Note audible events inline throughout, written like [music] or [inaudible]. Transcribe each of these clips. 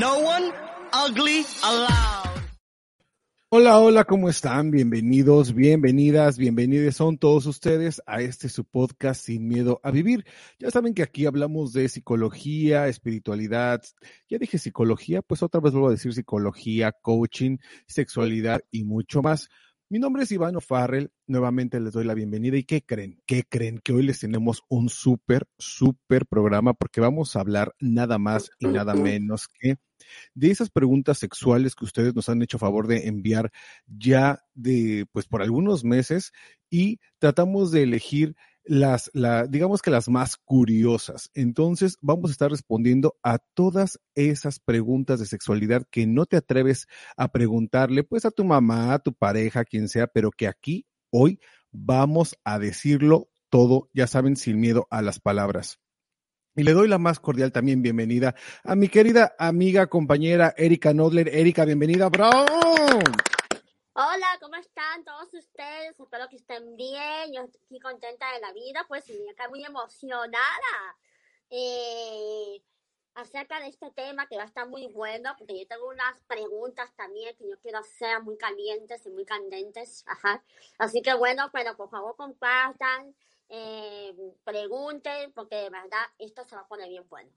No one ugly allowed. Hola, hola, ¿cómo están? Bienvenidos, bienvenidas, bienvenidos son todos ustedes a este su podcast Sin Miedo a Vivir. Ya saben que aquí hablamos de psicología, espiritualidad. Ya dije psicología, pues otra vez vuelvo a decir psicología, coaching, sexualidad y mucho más. Mi nombre es Iván O'Farrell, nuevamente les doy la bienvenida y ¿qué creen? ¿Qué creen? Que hoy les tenemos un súper, súper programa porque vamos a hablar nada más y nada menos que de esas preguntas sexuales que ustedes nos han hecho favor de enviar ya de, pues por algunos meses y tratamos de elegir las, la, digamos que las más curiosas. Entonces vamos a estar respondiendo a todas esas preguntas de sexualidad que no te atreves a preguntarle, pues a tu mamá, a tu pareja, a quien sea, pero que aquí, hoy, vamos a decirlo todo, ya saben, sin miedo a las palabras. Y le doy la más cordial también bienvenida a mi querida amiga, compañera Erika Nodler. Erika, bienvenida, bro. Hola, ¿cómo están todos ustedes? Espero que estén bien. Yo estoy contenta de la vida, pues y acá muy emocionada eh, acerca de este tema que va a estar muy bueno, porque yo tengo unas preguntas también que yo quiero hacer muy calientes y muy candentes. Ajá. Así que bueno, pero por favor compartan, eh, pregunten, porque de verdad esto se va a poner bien bueno.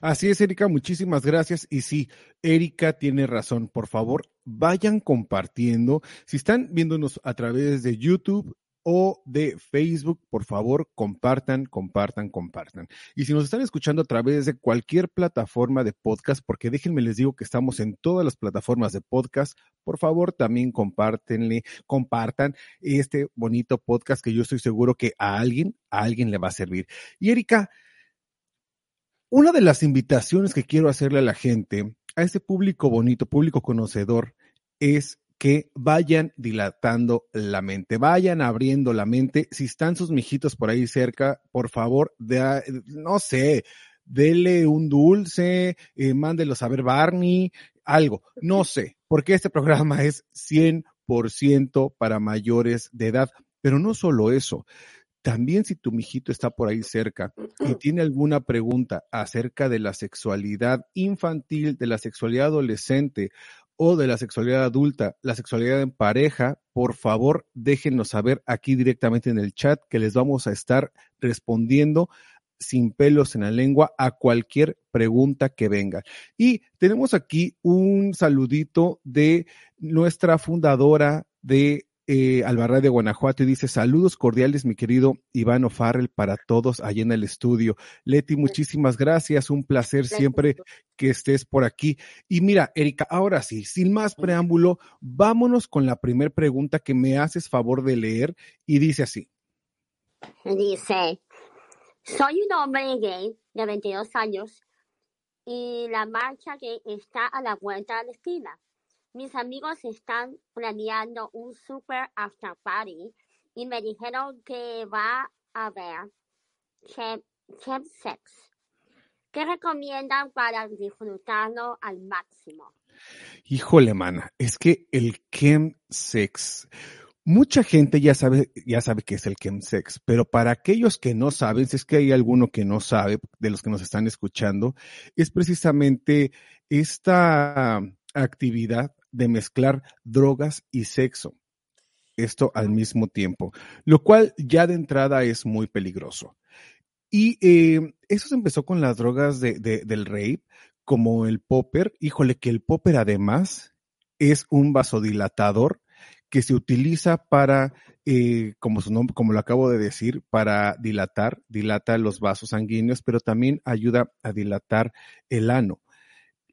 Así es, Erika, muchísimas gracias. Y sí, Erika tiene razón. Por favor, vayan compartiendo. Si están viéndonos a través de YouTube o de Facebook, por favor, compartan, compartan, compartan. Y si nos están escuchando a través de cualquier plataforma de podcast, porque déjenme les digo que estamos en todas las plataformas de podcast, por favor, también compártenle, compartan este bonito podcast que yo estoy seguro que a alguien, a alguien le va a servir. Y Erika, una de las invitaciones que quiero hacerle a la gente, a ese público bonito, público conocedor, es que vayan dilatando la mente, vayan abriendo la mente. Si están sus mijitos por ahí cerca, por favor, de, no sé, dele un dulce, eh, mándelos a ver Barney, algo, no sé, porque este programa es 100% para mayores de edad. Pero no solo eso, también si tu mijito está por ahí cerca y tiene alguna pregunta acerca de la sexualidad infantil, de la sexualidad adolescente o de la sexualidad adulta, la sexualidad en pareja, por favor déjenos saber aquí directamente en el chat que les vamos a estar respondiendo sin pelos en la lengua a cualquier pregunta que venga. Y tenemos aquí un saludito de nuestra fundadora de eh, de Guanajuato y dice saludos cordiales, mi querido Iván O'Farrell, para todos allá en el estudio. Leti, muchísimas gracias, un placer siempre que estés por aquí. Y mira, Erika, ahora sí, sin más preámbulo, vámonos con la primera pregunta que me haces favor de leer y dice así. Dice, soy un hombre gay de 22 años y la marcha que está a la vuelta de la esquina. Mis amigos están planeando un super after party y me dijeron que va a haber chem, sex. ¿Qué recomiendan para disfrutarlo al máximo? Híjole, mana, es que el chemsex, mucha gente ya sabe, ya sabe que es el chemsex, pero para aquellos que no saben, si es que hay alguno que no sabe, de los que nos están escuchando, es precisamente esta actividad de mezclar drogas y sexo. Esto al mismo tiempo, lo cual ya de entrada es muy peligroso. Y eh, eso se empezó con las drogas de, de, del rape, como el popper. Híjole, que el popper además es un vasodilatador que se utiliza para, eh, como su nombre, como lo acabo de decir, para dilatar, dilata los vasos sanguíneos, pero también ayuda a dilatar el ano,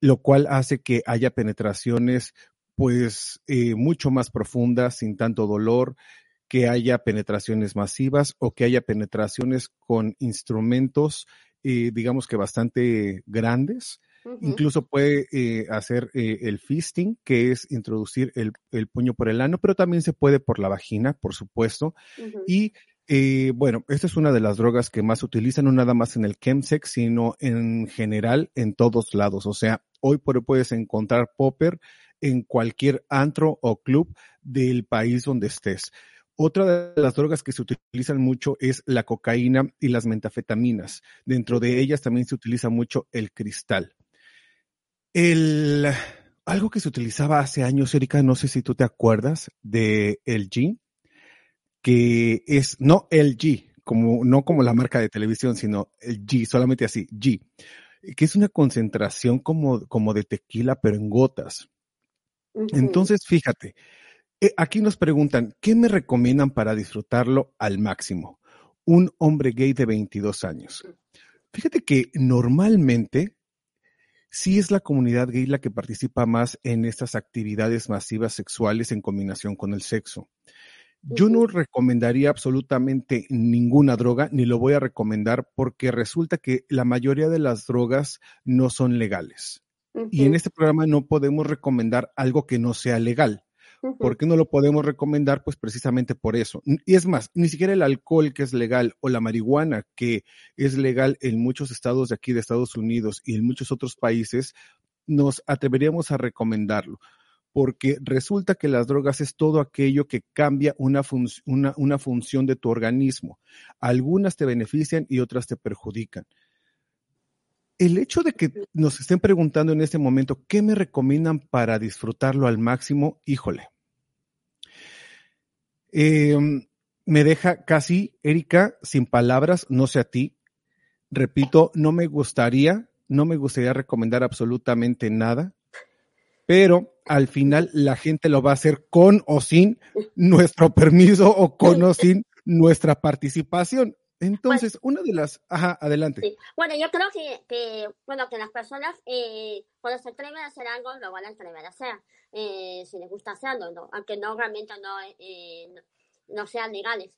lo cual hace que haya penetraciones pues eh, mucho más profundas, sin tanto dolor, que haya penetraciones masivas o que haya penetraciones con instrumentos, eh, digamos que bastante grandes. Incluso puede eh, hacer eh, el fisting, que es introducir el, el, puño por el ano, pero también se puede por la vagina, por supuesto. Y bueno, esta es una de las drogas que más se utilizan, no nada más en el chemsex, sino en general en todos lados. O sea, hoy puedes encontrar popper en cualquier antro o club del país donde estés. Otra de las drogas que se utilizan mucho es la cocaína y las metafetaminas. Dentro de ellas también se utiliza mucho el cristal. El, algo que se utilizaba hace años, Erika, no sé si tú te acuerdas de LG, que es no LG, como, no como la marca de televisión, sino el G, solamente así, G, que es una concentración como, como de tequila, pero en gotas. Uh -huh. Entonces, fíjate, eh, aquí nos preguntan, ¿qué me recomiendan para disfrutarlo al máximo? Un hombre gay de 22 años. Fíjate que normalmente sí es la comunidad gay la que participa más en estas actividades masivas sexuales en combinación con el sexo. Yo no recomendaría absolutamente ninguna droga, ni lo voy a recomendar porque resulta que la mayoría de las drogas no son legales. Uh -huh. Y en este programa no podemos recomendar algo que no sea legal. ¿Por qué no lo podemos recomendar? Pues precisamente por eso. Y es más, ni siquiera el alcohol que es legal o la marihuana que es legal en muchos estados de aquí de Estados Unidos y en muchos otros países, nos atreveríamos a recomendarlo. Porque resulta que las drogas es todo aquello que cambia una, una, una función de tu organismo. Algunas te benefician y otras te perjudican el hecho de que nos estén preguntando en este momento qué me recomiendan para disfrutarlo al máximo, híjole. Eh, me deja casi, Erika, sin palabras, no sé a ti. Repito, no me gustaría, no me gustaría recomendar absolutamente nada, pero al final la gente lo va a hacer con o sin nuestro permiso o con o sin nuestra participación. Entonces, bueno, una de las, ajá, adelante. Sí. Bueno, yo creo que, que, bueno, que las personas eh, cuando se atreven a hacer algo, lo van a atrever a hacer, eh, si les gusta hacerlo, ¿no? aunque no realmente no, eh, no, sean legales.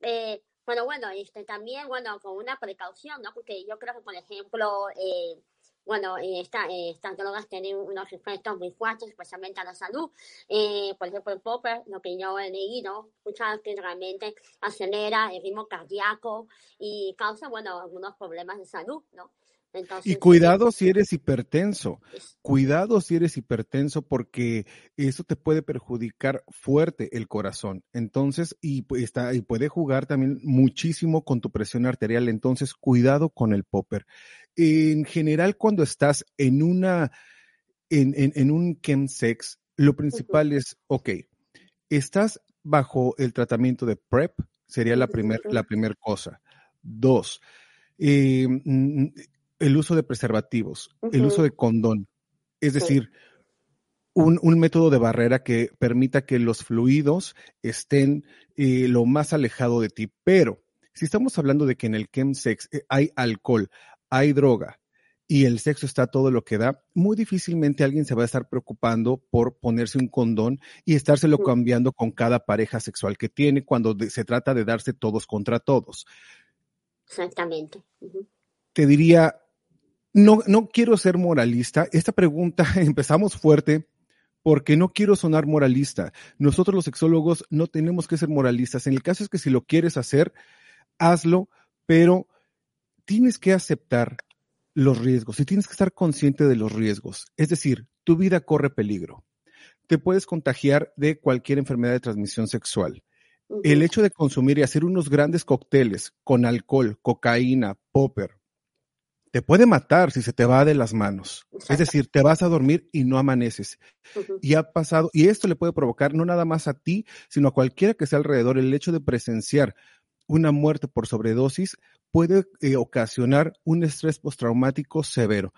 Eh, bueno, bueno, este, también, bueno, con una precaución, ¿no? Porque yo creo que, por ejemplo, eh, bueno, eh, esta, eh, estas drogas tienen unos efectos muy fuertes, especialmente a la salud. Eh, por ejemplo, el popper, lo que yo he leído, escuchado que realmente acelera el ritmo cardíaco y causa, bueno, algunos problemas de salud, ¿no? Entonces, y cuidado si eres hipertenso, cuidado si eres hipertenso porque eso te puede perjudicar fuerte el corazón. Entonces, y, está, y puede jugar también muchísimo con tu presión arterial. Entonces, cuidado con el popper. En general, cuando estás en una, en, en, en un chemsex, lo principal uh -huh. es, ok, estás bajo el tratamiento de PrEP, sería la primera la primer cosa. Dos, eh, el uso de preservativos, uh -huh. el uso de condón, es decir, un, un, método de barrera que permita que los fluidos estén eh, lo más alejado de ti. Pero si estamos hablando de que en el chemsex eh, hay alcohol, hay droga y el sexo está todo lo que da, muy difícilmente alguien se va a estar preocupando por ponerse un condón y estárselo -huh. cambiando con cada pareja sexual que tiene cuando se trata de darse todos contra todos. Exactamente. Uh -huh. Te diría, no, no quiero ser moralista. Esta pregunta [laughs] empezamos fuerte porque no quiero sonar moralista. Nosotros los sexólogos no tenemos que ser moralistas. En el caso es que si lo quieres hacer, hazlo, pero tienes que aceptar los riesgos y tienes que estar consciente de los riesgos. Es decir, tu vida corre peligro. Te puedes contagiar de cualquier enfermedad de transmisión sexual. El hecho de consumir y hacer unos grandes cócteles con alcohol, cocaína, popper, te puede matar si se te va de las manos. Es decir, te vas a dormir y no amaneces. Uh -huh. Y ha pasado, y esto le puede provocar no nada más a ti, sino a cualquiera que esté alrededor, el hecho de presenciar una muerte por sobredosis puede eh, ocasionar un estrés postraumático severo.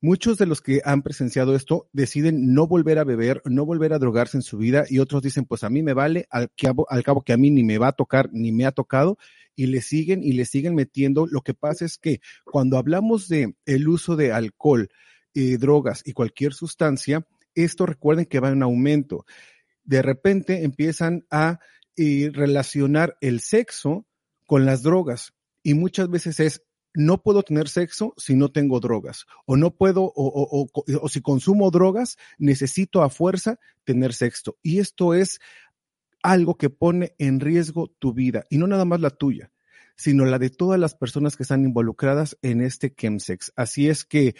Muchos de los que han presenciado esto deciden no volver a beber, no volver a drogarse en su vida y otros dicen, pues a mí me vale, al cabo, que a mí ni me va a tocar ni me ha tocado y le siguen y le siguen metiendo. Lo que pasa es que cuando hablamos de el uso de alcohol, eh, drogas y cualquier sustancia, esto recuerden que va en aumento. De repente empiezan a eh, relacionar el sexo con las drogas y muchas veces es no puedo tener sexo si no tengo drogas, o no puedo, o, o, o, o, si consumo drogas, necesito a fuerza tener sexo. Y esto es algo que pone en riesgo tu vida, y no nada más la tuya, sino la de todas las personas que están involucradas en este chemsex. Así es que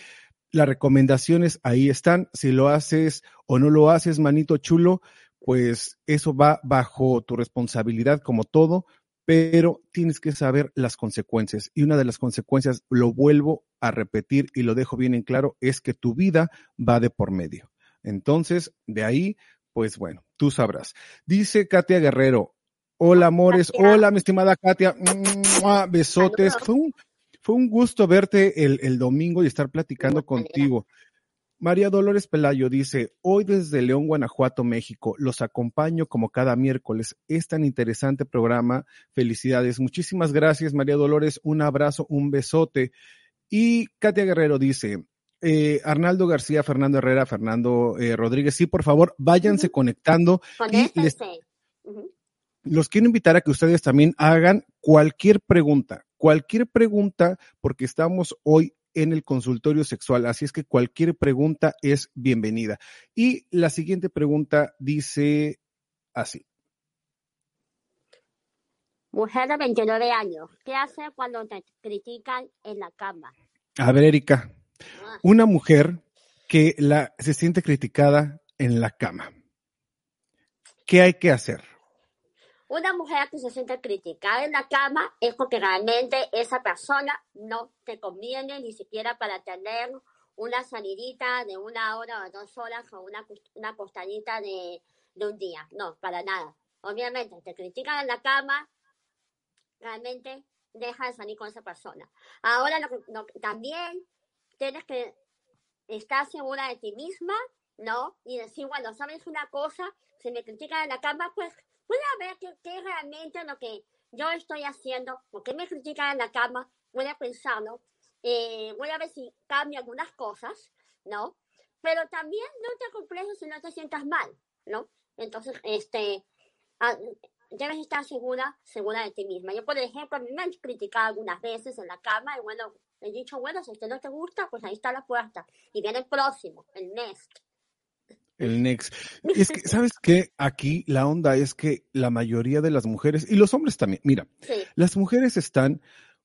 las recomendaciones ahí están. Si lo haces o no lo haces, manito chulo, pues eso va bajo tu responsabilidad como todo, pero tienes que saber las consecuencias. Y una de las consecuencias, lo vuelvo a repetir y lo dejo bien en claro, es que tu vida va de por medio. Entonces, de ahí, pues bueno, tú sabrás. Dice Katia Guerrero, hola amores, Katia. hola mi estimada Katia, ¡Mua! besotes. Fue un, fue un gusto verte el, el domingo y estar platicando contigo. María Dolores Pelayo dice, hoy desde León, Guanajuato, México, los acompaño como cada miércoles. Es tan interesante programa. Felicidades. Muchísimas gracias, María Dolores. Un abrazo, un besote. Y Katia Guerrero dice, eh, Arnaldo García, Fernando Herrera, Fernando eh, Rodríguez, sí, por favor, váyanse conectando y les, los quiero invitar a que ustedes también hagan cualquier pregunta, cualquier pregunta, porque estamos hoy en el consultorio sexual, así es que cualquier pregunta es bienvenida. Y la siguiente pregunta dice así. Mujer de 29 años, ¿qué hace cuando te critican en la cama? A ver, Erika, Ah, una mujer que la, se siente criticada en la cama. ¿Qué hay que hacer? Una mujer que se siente criticada en la cama es porque realmente esa persona no te conviene ni siquiera para tener una salidita de una hora o dos horas o una, una acostadita de, de un día. No, para nada. Obviamente, te critican en la cama, realmente deja de salir con esa persona. Ahora, lo que- también tienes que estar segura de ti misma, ¿no? Y decir, bueno, ¿sabes una cosa? Si me critican en la cama, pues a ver qué es realmente lo que yo estoy haciendo, por qué me critican en la cama, voy a pensarlo, eh, voy a ver si cambio algunas cosas, ¿no? Pero también no te complejes si no te sientas mal, ¿no? Entonces, este, ah, debes estar segura, segura de ti misma. Yo, por ejemplo, a mí me han criticado algunas veces en la cama y bueno, he dicho, bueno, si a usted no te gusta, pues ahí está la puerta. Y viene el próximo, el next. El next. Es que, ¿sabes qué? Aquí la onda es que la mayoría de las mujeres, y los hombres también, mira, Sí, las mujeres están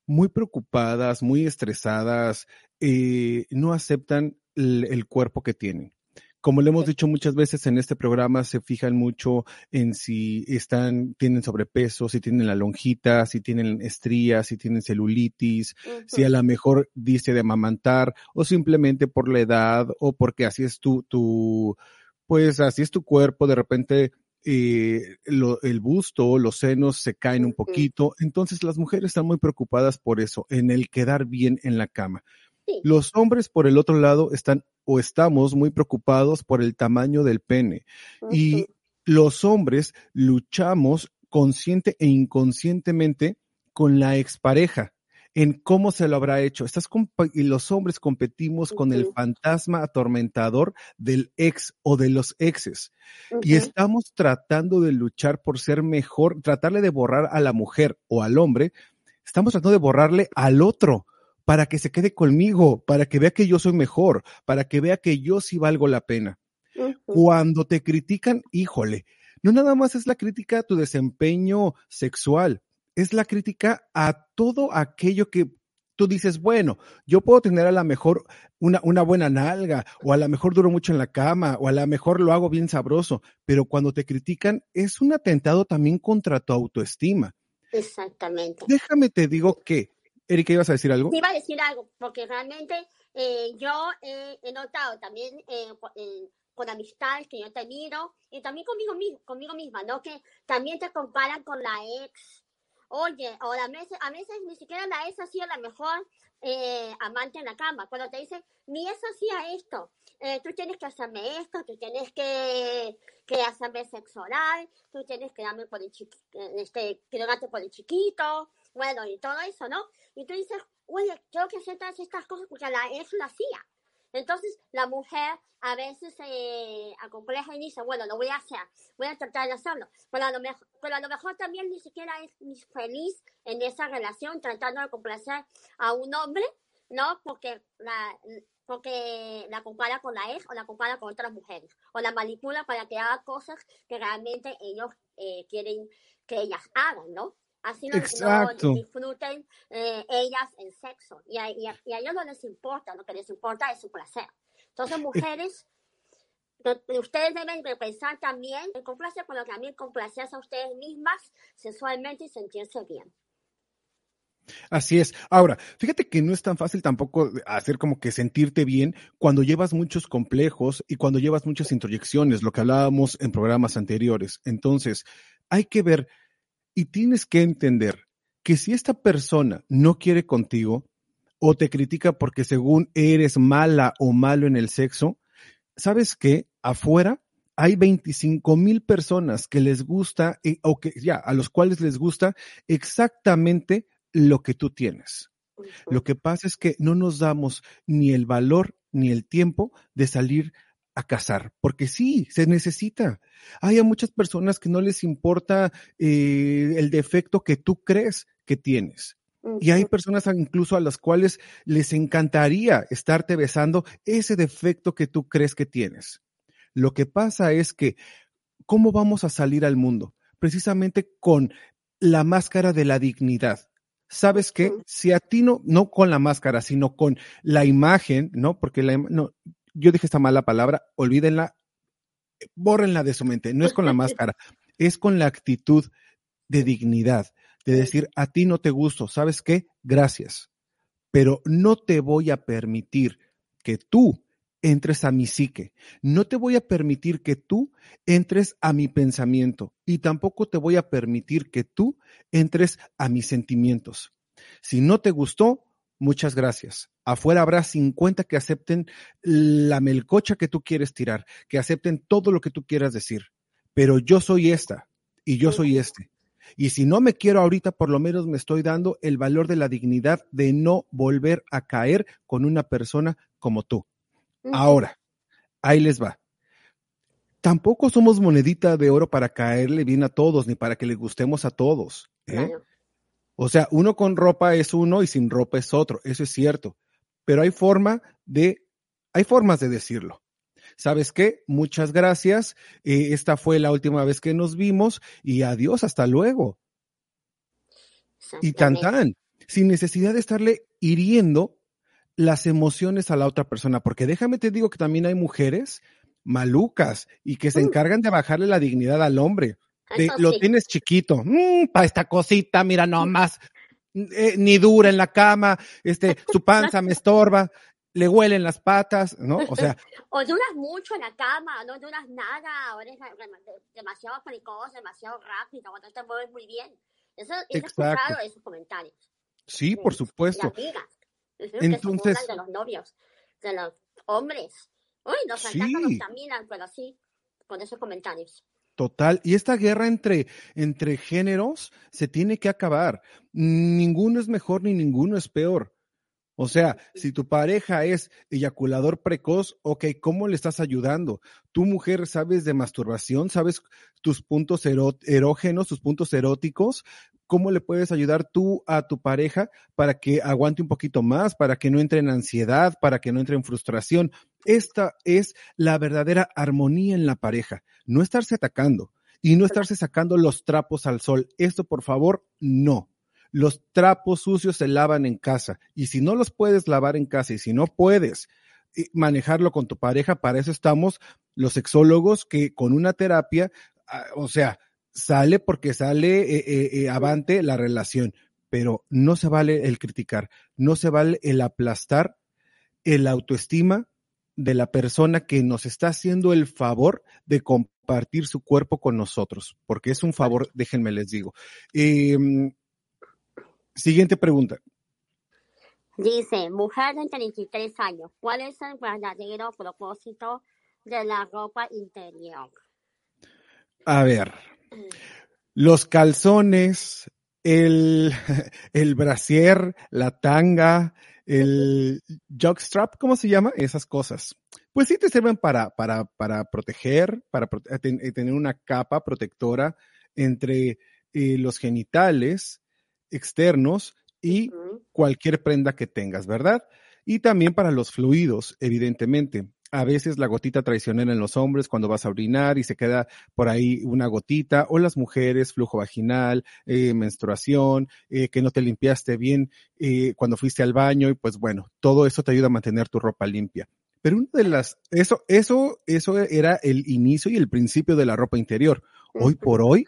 muy preocupadas, muy estresadas, eh, no aceptan el, el cuerpo que tienen. Como le hemos dicho muchas veces en este programa, se fijan mucho en si están, tienen sobrepeso, si tienen la lonjita, si tienen estrías, si tienen celulitis, si a lo mejor dice de amamantar, o simplemente por la edad, o porque así es tu, tu, pues así es tu cuerpo, de repente eh, lo- el busto, los senos se caen un poquito. Entonces las mujeres están muy preocupadas por eso, en el quedar bien en la cama. Sí, Los hombres, por el otro lado, están o estamos muy preocupados por el tamaño del pene. Y los hombres luchamos consciente e inconscientemente con la expareja en cómo se lo habrá hecho. Estás y los hombres competimos con el fantasma atormentador del ex o de los exes. Y estamos tratando de luchar por ser mejor, tratarle de borrar a la mujer o al hombre. Estamos tratando de borrarle al otro para que se quede conmigo, para que vea que yo soy mejor, para que vea que yo sí valgo la pena. Cuando te critican, híjole, no nada más es la crítica a tu desempeño sexual, es la crítica a todo aquello que tú dices, bueno, yo puedo tener a lo mejor una, una buena nalga, o a lo mejor duro mucho en la cama, o a lo mejor lo hago bien sabroso, pero cuando te critican es un atentado también contra tu autoestima. Exactamente. Déjame te digo que, Erika, ¿ibas a decir algo? Te iba a decir algo, porque realmente eh, yo eh, he notado también eh, eh, con amistades que yo te miro y también conmigo, mi- conmigo misma, ¿no? Que también te comparan con la ex oye, o a veces, a veces ni siquiera la ha sido la mejor eh, amante en la cama. Cuando te dicen, ni eso hacía esto, eh, tú tienes que hacerme esto, tú tienes que, que hacerme sexo oral, tú tienes que darme por el chiqui, este, que por el chiquito, bueno, y todo eso, ¿no? Y tú dices, oye, tengo que hacer todas estas cosas porque la ex lo hacía. Entonces, la mujer a veces se acompleja y dice, bueno, lo voy a hacer, voy a tratar de hacerlo. Pero a lo mejor, pero a lo mejor también ni siquiera es feliz en esa relación tratando de complacer a un hombre, ¿no? Porque la, porque la compara con la ex o la compara con otras mujeres o la manipula para que haga cosas que realmente ellos eh, quieren que ellas hagan, ¿no? Así no, no disfruten eh, ellas el sexo. Y a, y, a, y a, ellos no les importa, lo que les importa es su placer. Entonces, mujeres, ustedes deben de pensar también en complacer con lo que también complacerse a ustedes mismas sexualmente y sentirse bien. Así es. Ahora, fíjate que no es tan fácil tampoco hacer como que sentirte bien cuando llevas muchos complejos y cuando llevas muchas introyecciones, lo que hablábamos en programas anteriores. Entonces, hay que ver y tienes que entender que si esta persona no quiere contigo o te critica porque según eres mala o malo en el sexo, ¿sabes qué? Afuera hay 25 mil personas que les gusta eh, o que ya a los cuales les gusta exactamente lo que tú tienes. Lo que pasa es que no nos damos ni el valor ni el tiempo de salir a casar, porque sí, se necesita. Hay a muchas personas que no les importa eh, el defecto que tú crees que tienes. Y hay personas incluso a las cuales les encantaría estarte besando ese defecto que tú crees que tienes. Lo que pasa es que, ¿cómo vamos a salir al mundo? Precisamente con la máscara de la dignidad. ¿Sabes qué? Si a ti no, no con la máscara, sino con la imagen, ¿no? Porque la, no, yo dije esta mala palabra, olvídenla, bórrenla de su mente, no es con la máscara, es con la actitud de dignidad, de decir, a ti no te gusto, ¿sabes qué? Gracias, pero no te voy a permitir que tú entres a mi psique, no te voy a permitir que tú entres a mi pensamiento y tampoco te voy a permitir que tú entres a mis sentimientos. Si no te gustó, muchas gracias. Afuera habrá 50 que acepten la melcocha que tú quieres tirar, que acepten todo lo que tú quieras decir. Pero yo soy esta y yo soy este. Y si no me quiero ahorita, por lo menos me estoy dando el valor de la dignidad de no volver a caer con una persona como tú. Ahora, ahí les va. Tampoco somos monedita de oro para caerle bien a todos, ni para que le gustemos a todos. ¿eh? O sea, uno con ropa es uno y sin ropa es otro, eso es cierto. Pero hay forma de, hay formas de decirlo. ¿Sabes qué? Muchas gracias. Eh, esta fue la última vez que nos vimos y adiós, hasta luego. Y tan tan, sin necesidad de estarle hiriendo las emociones a la otra persona, porque déjame te digo que también hay mujeres malucas y que se mm. encargan de bajarle la dignidad al hombre lo tienes chiquito, mm, para esta cosita, mira nomás, eh, ni dura en la cama, este, [laughs] su panza me estorba, le huelen las patas, ¿no? O sea. [laughs] o duras mucho en la cama, no duras nada, o eres demasiado precoz, demasiado rápido, cuando te mueves muy bien. Eso, he escuchado esos comentarios. Sí, por supuesto. Entonces. de los novios, de los hombres. Uy, nos sí. nos caminan, pero así, con esos comentarios. Total. Y esta guerra entre, entre géneros se tiene que acabar. Ninguno es mejor ni ninguno es peor. O sea, si tu pareja es eyaculador precoz, ok, ¿cómo le estás ayudando? Tu mujer sabes de masturbación, sabes tus puntos erógenos, tus puntos eróticos, ¿cómo le puedes ayudar tú a tu pareja para que aguante un poquito más, para que no entre en ansiedad, para que no entre en frustración? Esta es la verdadera armonía en la pareja, no estarse atacando y no estarse sacando los trapos al sol. Esto, por favor, no. Los trapos sucios se lavan en casa y si no los puedes lavar en casa y si no puedes eh, manejarlo con tu pareja, para eso estamos los sexólogos que con una terapia, ah, o sea, sale porque sale eh, eh, avante la relación, pero no se vale el criticar, no se vale el aplastar el autoestima de la persona que nos está haciendo el favor de compartir su cuerpo con nosotros, porque es un favor, déjenme les digo. Eh, Siguiente pregunta. Dice, mujer de 33 años, ¿cuál es el verdadero propósito de la ropa interior? A ver, los calzones, el, [laughs] el brasier, la tanga, el jockstrap, ¿cómo se llama? Esas cosas. Pues sí te sirven para, para, para proteger, para prote- ten- eh, tener una capa protectora entre eh, los genitales externos y cualquier prenda que tengas, ¿verdad? Y también para los fluidos, evidentemente. A veces la gotita traicionera en los hombres cuando vas a orinar y se queda por ahí una gotita, o las mujeres, flujo vaginal, eh, menstruación, eh, que no te limpiaste bien eh, cuando fuiste al baño y pues bueno, todo eso te ayuda a mantener tu ropa limpia. Pero una de las, eso, eso, eso era el inicio y el principio de la ropa interior. Hoy por hoy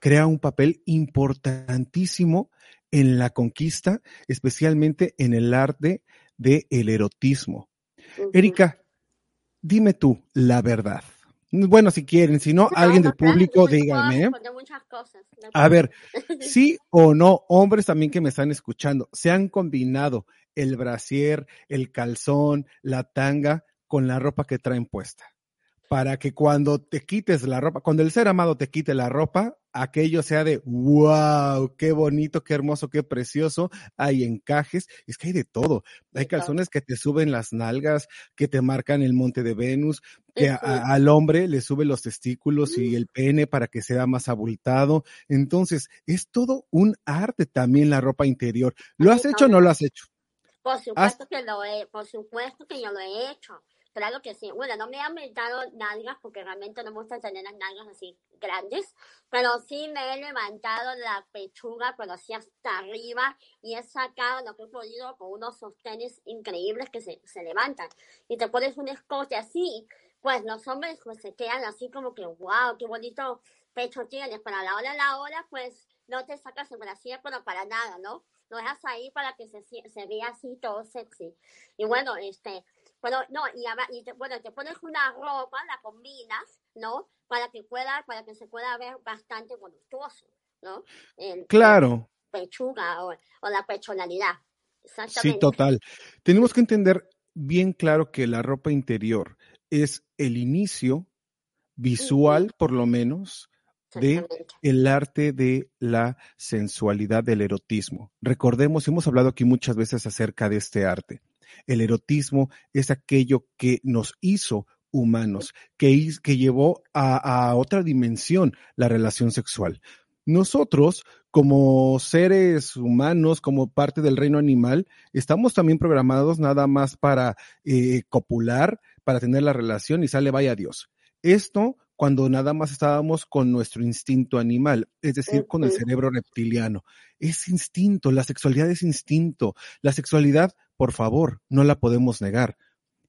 crea un papel importantísimo en la conquista, especialmente en el arte del erotismo. Erika, dime tú la verdad. Bueno, si quieren, si no, No, alguien del público, díganme. A ver, sí [laughs] o no, hombres también que me están escuchando, se han combinado el brasier, el calzón, la tanga con la ropa que traen puesta. Para que cuando te quites la ropa, cuando el ser amado te quite la ropa, aquello sea de wow, qué bonito, qué hermoso, qué precioso. Hay encajes, es que hay de todo. Hay calzones que te suben las nalgas, que te marcan el monte de Venus, que a- al hombre le sube los testículos y el pene para que sea más abultado. Entonces, es todo un arte también la ropa interior. ¿Lo has hecho o no lo has hecho? Por supuesto que lo he, por supuesto que yo lo he hecho. Claro que sí. Bueno, no me han aumentado nalgas porque realmente no me gusta tener las nalgas así grandes, pero sí me he levantado la pechuga, pero así hasta arriba y he sacado lo que he podido con unos sostenes increíbles que se, se levantan. Y te pones un escote así, pues los hombres pues se quedan así como que, wow, qué bonito pecho tienes, pero a la hora de la hora, pues no te sacas el brasier, pero para nada, ¿no? Lo dejas ahí para que se, se vea así todo sexy. Y bueno, este, bueno, no, y, y te, bueno, te pones una ropa, la combinas, ¿no? Para que pueda, para que se pueda ver bastante voluptuoso, ¿no? El, Claro, pechuga o, o la personalidad. sí, total. Tenemos que entender bien claro que la ropa interior es el inicio visual, por lo menos, de el arte de la sensualidad del erotismo. Recordemos, hemos hablado aquí muchas veces acerca de este arte. El erotismo es aquello que nos hizo humanos, que, llevó a, a otra dimensión la relación sexual. Nosotros, como seres humanos, como parte del reino animal, estamos también programados nada más para eh, copular, para tener la relación y sale vaya Dios. Esto cuando nada más estábamos con nuestro instinto animal, es decir, con el cerebro reptiliano. Es instinto, la sexualidad es instinto. La sexualidad, por favor, no la podemos negar.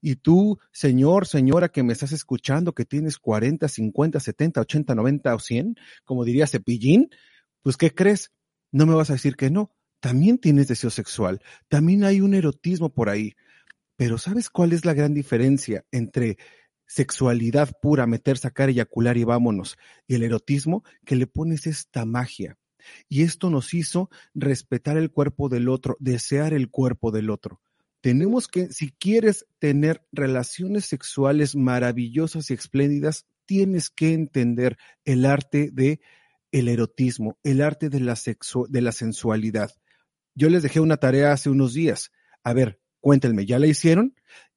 Y tú, señor, señora que me estás escuchando, que tienes 40, 50, 70, 80, 90 o 100, como diría Cepillín, pues ¿qué crees? No me vas a decir que no. También tienes deseo sexual, también hay un erotismo por ahí. Pero ¿sabes cuál es la gran diferencia entre sexualidad pura, meter, sacar, eyacular y vámonos, y el erotismo? Que le pones esta magia. Y esto nos hizo respetar el cuerpo del otro, desear el cuerpo del otro. Tenemos que, si quieres tener relaciones sexuales maravillosas y espléndidas, tienes que entender el arte de erotismo, el arte de la, sexu- de la sensualidad. Yo les dejé una tarea hace unos días. A ver, cuéntenme, ¿ya la hicieron?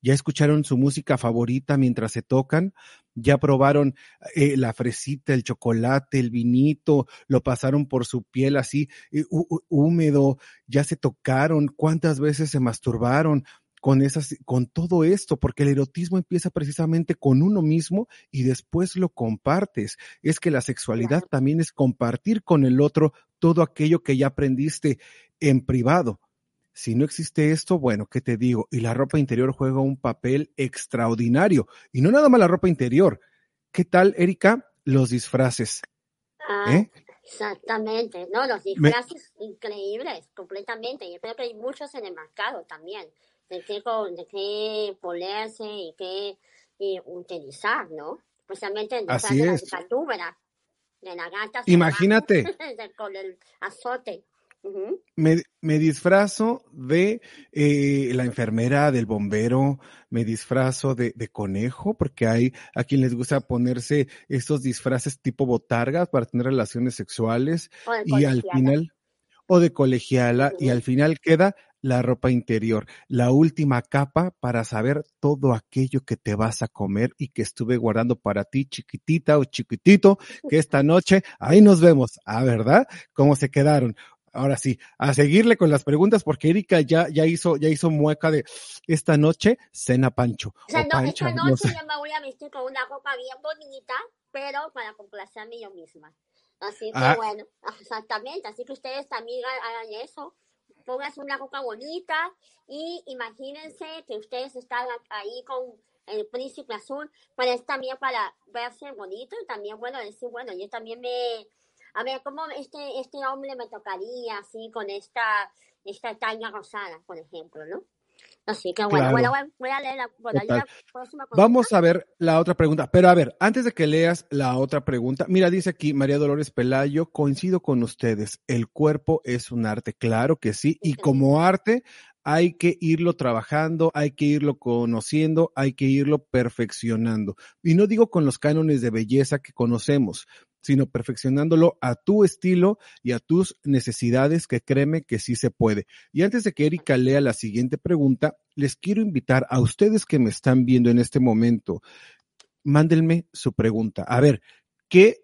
¿Ya escucharon su música favorita mientras se tocan? ¿Ya probaron eh, la fresita, el chocolate, el vinito? ¿Lo pasaron por su piel así eh, hú- hú- húmedo? ¿Ya se tocaron? ¿Cuántas veces se masturbaron? Con esas, con todo esto, porque el erotismo empieza precisamente con uno mismo y después lo compartes. Es que la sexualidad también es compartir con el otro todo aquello que ya aprendiste en privado. Si no existe esto, bueno, ¿qué te digo? Y la ropa interior juega un papel extraordinario. Y no nada más la ropa interior. ¿Qué tal, Erika? Los disfraces. Ah, ¿Eh? exactamente. No, los Me- disfraces increíbles, completamente. Y creo que hay muchos en el mercado también. De qué, de qué ponerse y qué y utilizar, ¿no? Especialmente disfraz Así de la es. de la gata Imagínate. [laughs] con el azote. Me, me disfrazo de eh, la enfermera, del bombero, me disfrazo de, de conejo, porque hay a quien les gusta ponerse estos disfraces tipo botargas para tener relaciones sexuales y al final, o de colegiala, y al final queda la ropa interior, la última capa para saber todo aquello que te vas a comer y que estuve guardando para ti, chiquitita o chiquitito, que esta noche ahí nos vemos. Ah, ¿verdad? ¿Cómo se quedaron? Ahora sí, a seguirle con las preguntas porque Erika ya, ya hizo, ya hizo mueca de esta noche cena Pancho. O sea, o no, esta no noche sé. yo me voy a vestir con una ropa bien bonita, pero para complacerme yo misma. Así que Ah. bueno, exactamente. Así que ustedes también ha- hagan eso. Pónganse una ropa bonita y imagínense que ustedes están ahí con el príncipe azul, pues es también para verse bonito y también, bueno, decir, bueno, yo también me... A ver, ¿cómo este, este hombre me tocaría así con esta, esta talla rosada, por ejemplo, no? Así que bueno, Claro. bueno, bueno, voy a leer la, bueno, Total. la próxima. Vamos a ver la otra pregunta. Pero a ver, antes de que leas la otra pregunta, mira, dice aquí María Dolores Pelayo, coincido con ustedes, el cuerpo es un arte, claro que sí, y como arte hay que irlo trabajando, hay que irlo conociendo, hay que irlo perfeccionando. Y no digo con los cánones de belleza que conocemos, sino perfeccionándolo a tu estilo y a tus necesidades, que créeme que sí se puede. Y antes de que Erika lea la siguiente pregunta, les quiero invitar a ustedes que me están viendo en este momento, mándenme su pregunta. A ver, ¿qué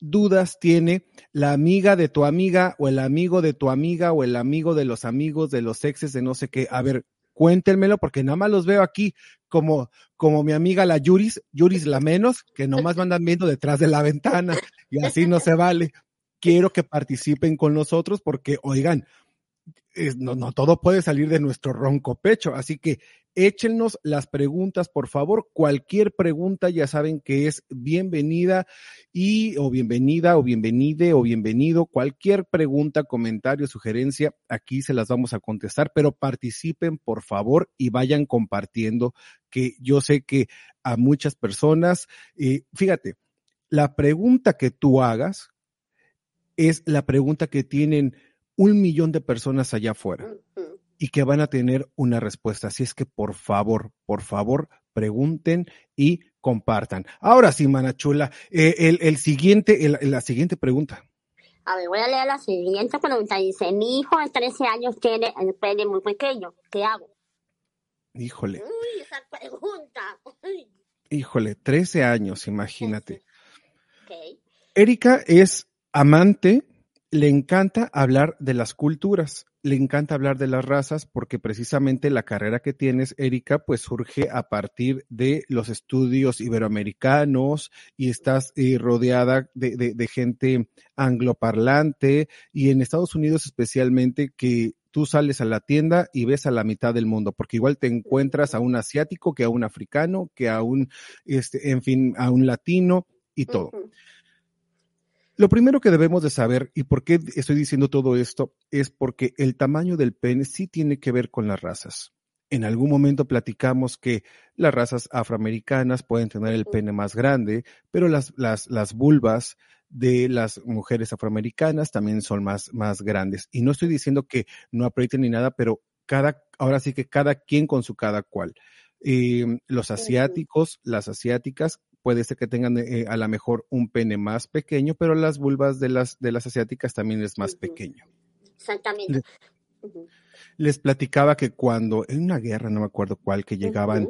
dudas tiene la amiga de tu amiga o el amigo de tu amiga o el amigo de los amigos de los exes de no sé qué? A ver, cuéntenmelo porque nada más los veo aquí como, como mi amiga la Yuris, Yuris la menos, que nomás me andan viendo detrás de la ventana y así no se vale. Quiero que participen con nosotros porque, oigan, no, no todo puede salir de nuestro ronco pecho. Así que échennos las preguntas, por favor. Cualquier pregunta ya saben que es bienvenida y o bienvenida o bienvenide o bienvenido. Cualquier pregunta, comentario, sugerencia, aquí se las vamos a contestar, pero participen, por favor, y vayan compartiendo, que yo sé que a muchas personas, eh, fíjate, la pregunta que tú hagas es la pregunta que tienen un millón de personas allá afuera. Y que van a tener una respuesta. Así es que por favor, por favor, pregunten y compartan. Ahora sí, Manachula, eh, el, el siguiente, el- la siguiente pregunta. A ver, voy a leer la siguiente pregunta. Dice, mi hijo de 13 años tiene el pene muy pequeño. ¿Qué hago? Híjole, Uy, esa pregunta. Uy, híjole, 13 años, imagínate. ok. Erika es amante, le encanta hablar de las culturas, le encanta hablar de las razas porque precisamente la carrera que tienes, Erika, pues surge a partir de los estudios iberoamericanos y estás eh, rodeada de, de- de gente angloparlante y en Estados Unidos especialmente que tú sales a la tienda y ves a la mitad del mundo, porque igual te encuentras a un asiático que a un africano, que a un, este, en fin, a un latino y todo. Lo primero que debemos de saber, y por qué estoy diciendo todo esto, es porque el tamaño del pene sí tiene que ver con las razas. En algún momento platicamos que las razas afroamericanas pueden tener el pene más grande, pero las, las, las vulvas de las mujeres afroamericanas también son más, más grandes. Y no estoy diciendo que no aprieten ni nada, pero cada, ahora sí que cada quien con su cada cual. Eh, los asiáticos, las asiáticas, puede ser que tengan eh, a lo mejor un pene más pequeño, pero las vulvas de las, de las asiáticas también es más pequeño. Exactamente. Les platicaba que cuando en una guerra, no me acuerdo cuál, que llegaban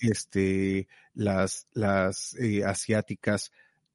este, las, las eh, asiáticas,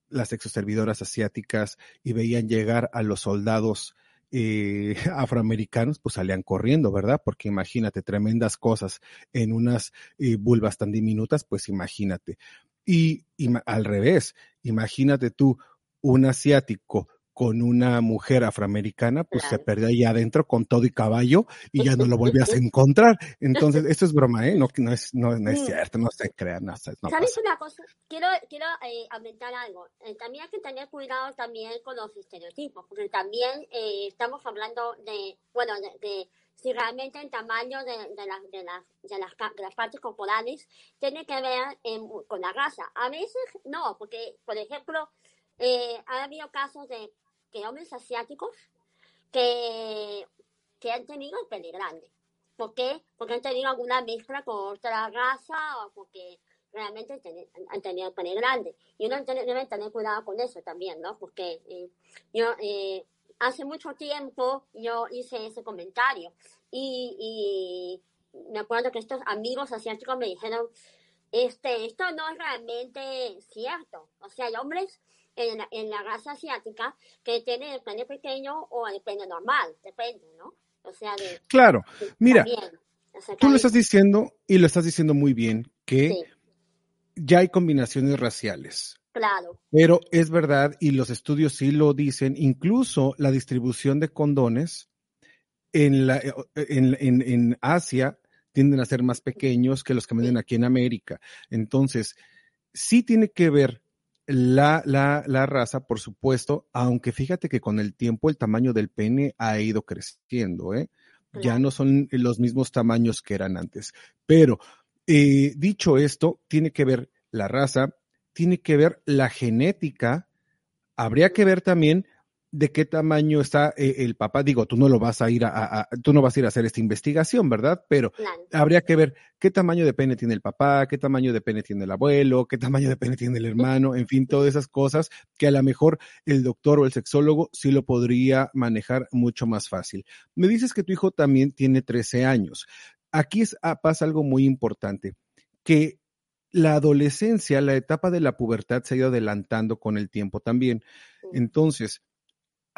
las exoservidoras asiáticas y veían llegar a los soldados eh, [laughs] afroamericanos, pues salían corriendo, ¿verdad? Porque imagínate, tremendas cosas en unas eh, vulvas tan diminutas, pues imagínate. Y, al revés, imagínate tú un asiático con una mujer afroamericana, pues se Claro. perdió ahí adentro con todo y caballo y ya no lo volvías a [laughs] encontrar. Entonces, esto es broma, ¿eh? No, no es, no, no es cierto, no se crean, no, se- no ¿Sabes pasa. una cosa? Quiero, quiero eh, aumentar algo. Eh, también hay que tener cuidado también con los estereotipos, porque también eh, estamos hablando de, bueno, de, de si realmente el tamaño de, de, las- de, las, de, las, de las partes corporales tiene que ver en- con la raza. A veces no, porque, por ejemplo, eh, ha habido casos de que hombres asiáticos que, que han tenido el pene grande. ¿Por qué? Porque han tenido alguna mezcla con otra raza o porque realmente han tenido el pene grande. Y uno debe tener cuidado con eso también, ¿no? Porque eh, yo eh, hace mucho tiempo yo hice ese comentario y, me acuerdo que estos amigos asiáticos me dijeron, este, esto no es realmente cierto. O sea, hay hombres en la, en la raza asiática que tienen el pene pequeño o el pene normal, depende, ¿no? O sea, de, claro, mira, tú lo estás diciendo y lo estás diciendo muy bien, que ya hay combinaciones raciales. Claro. Pero es verdad, y los estudios sí lo dicen, incluso la distribución de condones en, la, eh, en, en, en Asia tienden a ser más pequeños que los que venden aquí en América. Entonces, sí tiene que ver la, la, la, raza, por supuesto, aunque fíjate que con el tiempo el tamaño del pene ha ido creciendo, ¿eh? Ya no son los mismos tamaños que eran antes. Pero, eh, dicho esto, tiene que ver la raza, tiene que ver la genética, habría que ver también de qué tamaño está eh, el papá. Digo, tú no lo vas a ir a, tú no vas a ir a hacer esta investigación, ¿verdad? Pero habría que ver qué tamaño de pene tiene el papá, qué tamaño de pene tiene el abuelo, qué tamaño de pene tiene el hermano, en fin, todas esas cosas que a lo mejor el doctor o el sexólogo sí lo podría manejar mucho más fácil. Me dices que tu hijo también tiene 13 años. Aquí es, ah, pasa algo muy importante, que la adolescencia, la etapa de la pubertad se ha ido adelantando con el tiempo también. Entonces,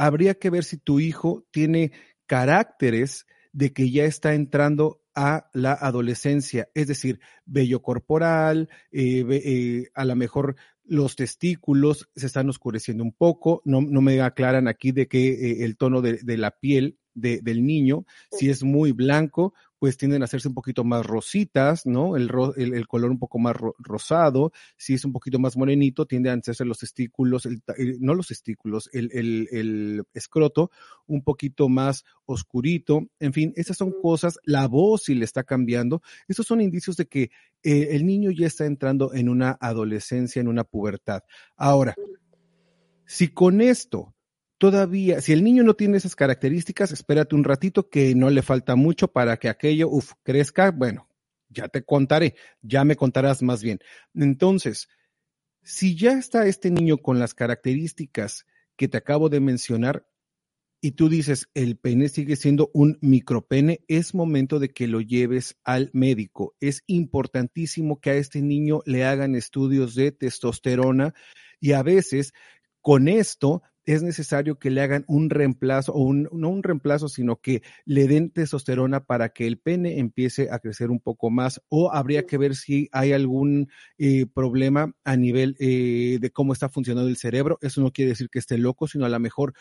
habría que ver si tu hijo tiene caracteres de que ya está entrando a la adolescencia, es decir, vello corporal, eh, eh, a lo mejor los testículos se están oscureciendo un poco, no, me aclaran aquí de que eh, el tono de la piel de, del niño, si es muy blanco, pues tienden a hacerse un poquito más rositas, ¿no? El, el, color un poco más rosado. Si es un poquito más morenito, tienden a hacerse los testículos, no los testículos, el, el, escroto un poquito más oscurito. En fin, esas son cosas. La voz si le está cambiando. Esos son indicios de que eh, el niño ya está entrando en una adolescencia, en una pubertad. Ahora, si con esto todavía, si el niño no tiene esas características, espérate un ratito que no le falta mucho para que aquello, uf, crezca. Bueno, ya te contaré, ya me contarás más bien. Entonces, si ya está este niño con las características que te acabo de mencionar, y tú dices, el pene sigue siendo un micropene, es momento de que lo lleves al médico. Es importantísimo que a este niño le hagan estudios de testosterona y a veces con esto es necesario que le hagan un reemplazo, o un, no un reemplazo, sino que le den testosterona para que el pene empiece a crecer un poco más, o habría que ver si hay algún eh, problema a nivel eh, de cómo está funcionando el cerebro. Eso no quiere decir que esté loco, sino a lo mejor,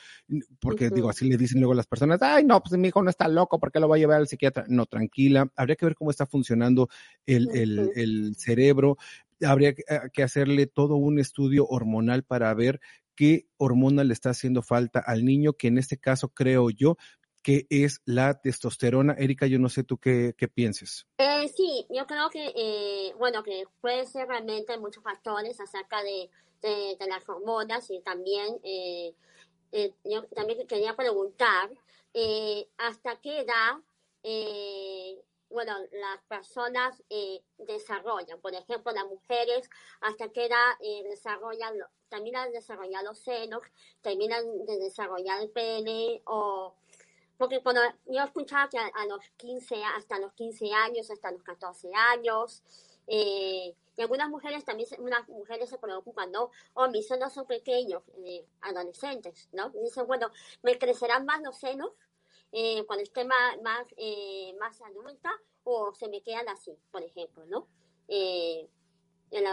porque digo, así le dicen luego las personas, ay, no, pues mi hijo no está loco, ¿por qué lo va a llevar al psiquiatra? No, tranquila, habría que ver cómo está funcionando el, el, el cerebro. Habría que hacerle todo un estudio hormonal para ver qué hormona le está haciendo falta al niño, que en este caso creo yo que es la testosterona. Erika, yo no sé tú qué, qué pienses. Eh, sí, yo creo que, eh, bueno, que puede ser realmente muchos factores acerca de, de, las hormonas y también, eh, yo también quería preguntar, ¿hasta qué edad bueno, las personas eh, desarrollan, por ejemplo, las mujeres hasta que edad eh, desarrollan, terminan de desarrollar los senos, terminan de desarrollar el pene, o porque cuando yo escuchaba que a, los 15, hasta los 15 años, hasta los 14 años, eh, y algunas mujeres también, unas mujeres se preocupan, ¿no? Oh, mis senos son pequeños, eh, adolescentes, ¿no? Dicen, bueno, ¿me crecerán más los senos? Eh, cuando esté más, más, eh, más adulta o se me quedan así, por ejemplo, ¿no? Eh,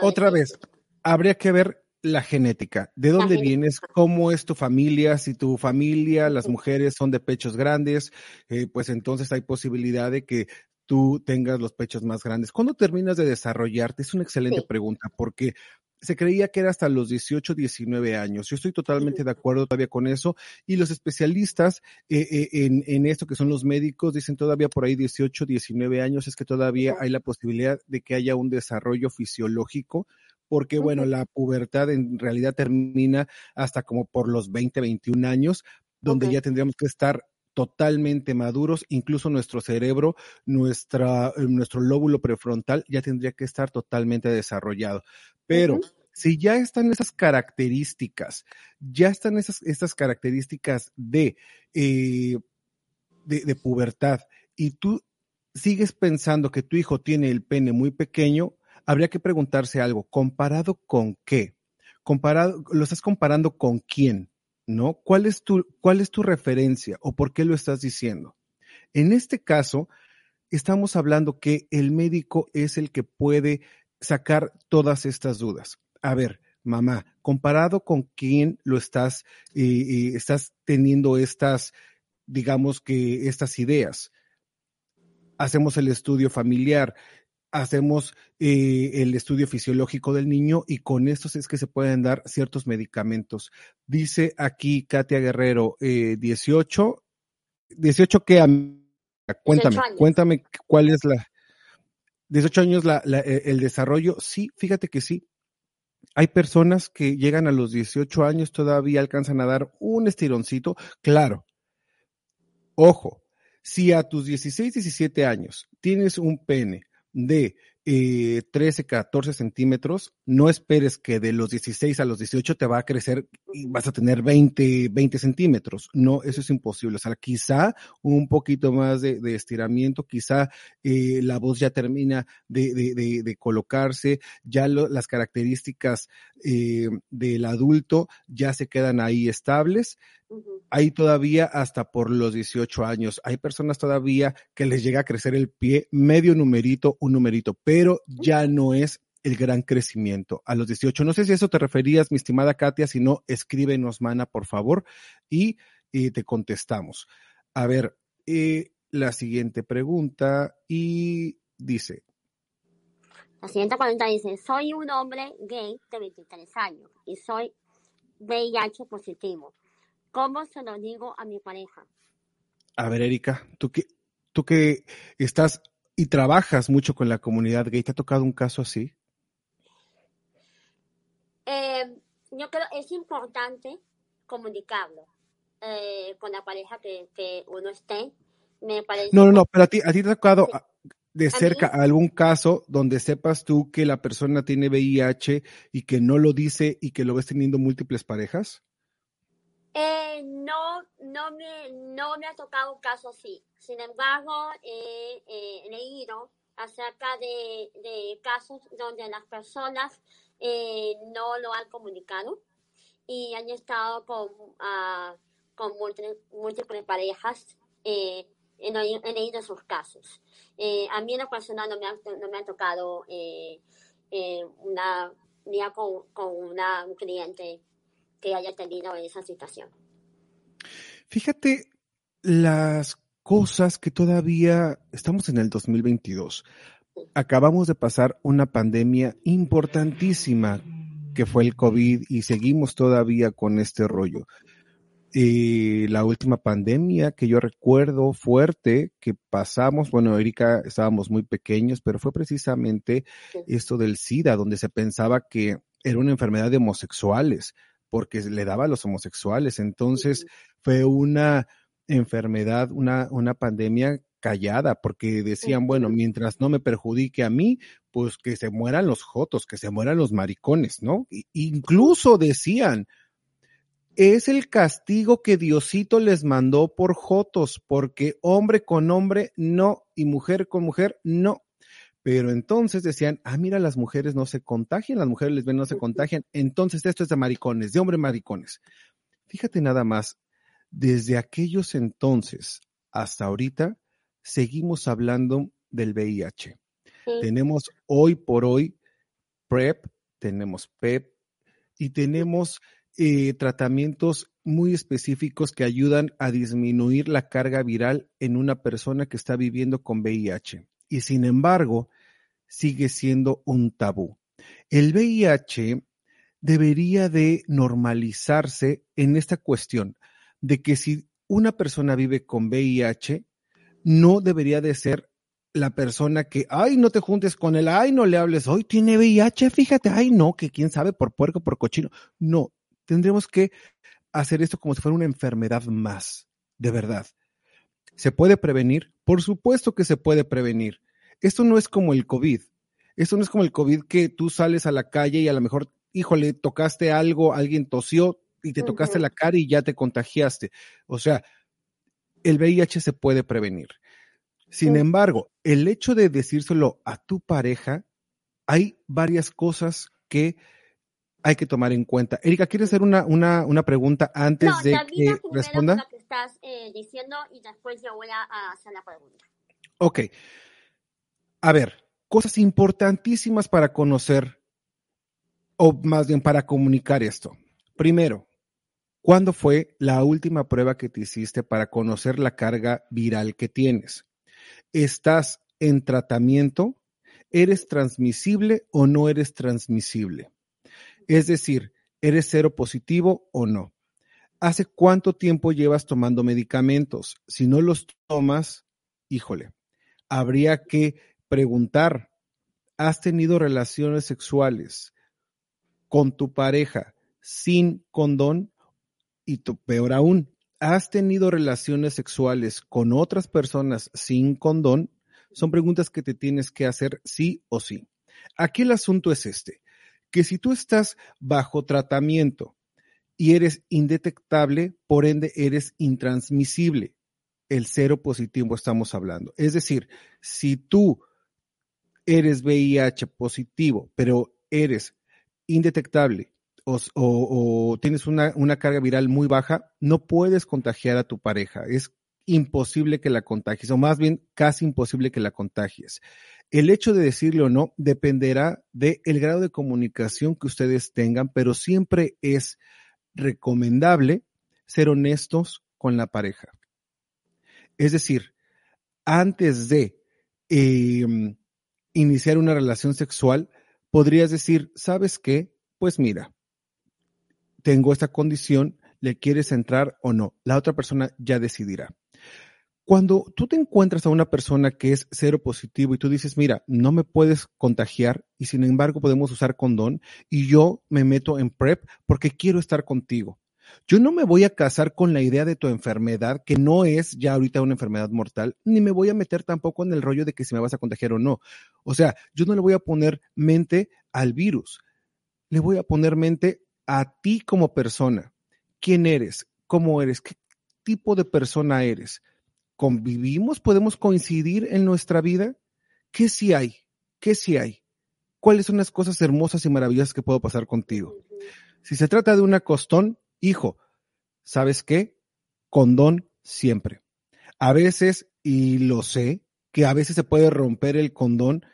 Otra vez, habría que ver la genética. ¿De dónde vienes? ¿Cómo es tu familia? Si tu familia, las mujeres son de pechos grandes, eh, pues entonces hay posibilidad de que tú tengas los pechos más grandes. ¿Cuándo terminas de desarrollarte? Es una excelente pregunta porque se creía que era hasta los 18, 19 años. Yo estoy totalmente de acuerdo todavía con eso. Y los especialistas eh, eh, en, en, esto, que son los médicos, dicen todavía por ahí 18, 19 años, es que todavía hay la posibilidad de que haya un desarrollo fisiológico, porque bueno, la pubertad en realidad termina hasta como por los 20, 21 años, donde ya tendríamos que estar totalmente maduros, incluso nuestro cerebro, nuestra, nuestro lóbulo prefrontal ya tendría que estar totalmente desarrollado. Pero si ya están esas características, ya están esas, estas características de, eh, de, de pubertad y tú sigues pensando que tu hijo tiene el pene muy pequeño, habría que preguntarse algo, ¿comparado con qué? Comparado, lo estás comparando con quién, ¿no? ¿Cuál es tu, cuál es tu referencia o por qué lo estás diciendo? En este caso, estamos hablando que el médico es el que puede sacar todas estas dudas. A ver, mamá, comparado con quién lo estás, eh, eh, estás teniendo estas, digamos que estas ideas. Hacemos el estudio familiar, hacemos eh, el estudio fisiológico del niño y con estos es que se pueden dar ciertos medicamentos. Dice aquí Katia Guerrero, eh, 18, 18 que, cuéntame, 18 años. cuéntame cuál es la, 18 años la, la, eh, el desarrollo. Sí, fíjate que sí. Hay personas que llegan a los 18 años, todavía alcanzan a dar un estironcito. Claro. Ojo, si a tus 16, 17 años tienes un pene de eh, 13, 14 centímetros, no esperes que de los 16 a los 18 te va a crecer y vas a tener 20, 20 centímetros. No, eso es imposible. O sea, quizá un poquito más de, de estiramiento, quizá eh, la voz ya termina de, de, de, colocarse, ya lo, las características eh, del adulto ya se quedan ahí estables. Hay todavía hasta por los 18 años. Hay personas todavía que les llega a crecer el pie medio numerito, un numerito, pero ya no es el gran crecimiento a los 18. No sé si a eso te referías, mi estimada Katia, si no, escríbenos, mana, por favor, y te contestamos. A ver, eh, la siguiente pregunta y dice, La siguiente pregunta dice, soy un hombre gay de 23 años y soy VIH positivo. ¿Cómo se lo digo a mi pareja? a ver, Erika, tú que, tú que estás y trabajas mucho con la comunidad gay, ¿te ha tocado un caso así? Eh, yo creo es importante comunicarlo eh, con la pareja que, que uno esté. Me parece No, no, no, pero a ti, a ti te ha tocado Sí. a- de cerca algún caso donde sepas tú que la persona tiene VIH y que no lo dice y que lo ves teniendo múltiples parejas. Eh, no, no me, no me ha tocado un caso así. Sin embargo, eh, he leído acerca de, de casos donde las personas eh, no lo han comunicado y han estado con, ah, con múltiples, parejas. Eh, he, leído- esos casos. Eh, a mí en lo personal no me ha, no me ha tocado eh, eh, una, día con, con una, un cliente que haya tenido esa situación. Fíjate las cosas que todavía estamos en el 2022. Acabamos de pasar una pandemia importantísima que fue el COVID y seguimos todavía con este rollo. Eh, la última pandemia que yo recuerdo fuerte que pasamos, bueno, Erika, estábamos muy pequeños, pero fue precisamente Sí. esto del SIDA, donde se pensaba que era una enfermedad de homosexuales, porque le daba a los homosexuales. Entonces fue una enfermedad, una, una pandemia callada, porque decían, bueno, mientras no me perjudique a mí, pues que se mueran los jotos, que se mueran los maricones, ¿no? Incluso decían, es el castigo que Diosito les mandó por jotos, porque hombre con hombre no y mujer con mujer no. Pero entonces decían, ah, mira, las mujeres no se contagian, las mujeres lesbianas no se contagian, entonces esto es de maricones, de hombre maricones. Fíjate nada más, desde aquellos entonces hasta ahorita, seguimos hablando del VIH. Sí. Tenemos hoy por hoy PrEP, tenemos PEP y tenemos eh, tratamientos muy específicos que ayudan a disminuir la carga viral en una persona que está viviendo con VIH. Y sin embargo, sigue siendo un tabú. El VIH debería de normalizarse en esta cuestión de que si una persona vive con VIH, no debería de ser la persona que, ay, no te juntes con él, ay, no le hables, hoy tiene VIH, fíjate, ay, no, que quién sabe, por puerco, por cochino. No, tendremos que hacer esto como si fuera una enfermedad más, de verdad. ¿Se puede prevenir? Por supuesto que se puede prevenir. Esto no es como el COVID. Esto no es como el COVID que tú sales a la calle y a lo mejor, híjole, tocaste algo, alguien tosió y te tocaste la cara y ya te contagiaste. O sea, el VIH se puede prevenir. Sin embargo, el hecho de decírselo a tu pareja, hay varias cosas que hay que tomar en cuenta. Erika, ¿quieres hacer una, una, una pregunta antes No, de termina que responda? lo que estás eh, diciendo y después yo voy a hacer la pregunta. Ok. A ver, cosas importantísimas para conocer, o más bien para comunicar esto. Primero, ¿cuándo fue la última prueba que te hiciste para conocer la carga viral que tienes? ¿Estás en tratamiento? ¿Eres transmisible o no eres transmisible? Es decir, ¿eres cero positivo o no? ¿Hace cuánto tiempo llevas tomando medicamentos? Si no los tomas, híjole, habría que preguntar, ¿has tenido relaciones sexuales con tu pareja sin condón? Y peor aún, ¿has tenido relaciones sexuales con otras personas sin condón? Son preguntas que te tienes que hacer sí o sí. Aquí el asunto es este, que si tú estás bajo tratamiento y eres indetectable, por ende eres intransmisible. El cero positivo estamos hablando. Es decir, si tú eres VIH positivo, pero eres indetectable o, o- tienes una, una carga viral muy baja, no puedes contagiar a tu pareja. Es imposible que la contagies, o más bien casi imposible que la contagies. El hecho de decirle o no dependerá del grado de comunicación que ustedes tengan, pero siempre es recomendable ser honestos con la pareja. Es decir, antes de eh, iniciar una relación sexual, podrías decir, ¿sabes qué? Pues mira, tengo esta condición, ¿le quieres entrar o no? La otra persona ya decidirá. Cuando tú te encuentras a una persona que es cero positivo y tú dices, mira, no me puedes contagiar y sin embargo podemos usar condón y yo me meto en PrEP porque quiero estar contigo. Yo no me voy a casar con la idea de tu enfermedad, que no es ya ahorita una enfermedad mortal, ni me voy a meter tampoco en el rollo de que si me vas a contagiar o no. O sea, yo no le voy a poner mente al virus, le voy a poner mente a ti como persona. ¿Quién eres? ¿Cómo eres? ¿Qué tipo de persona eres? ¿Convivimos? ¿Podemos coincidir en nuestra vida? ¿Qué sí hay? ¿Qué sí hay? ¿Cuáles son las cosas hermosas y maravillosas que puedo pasar contigo? Si se trata de una costón, hijo, ¿sabes qué? Condón siempre. A veces, y lo sé, que a veces se puede romper el condón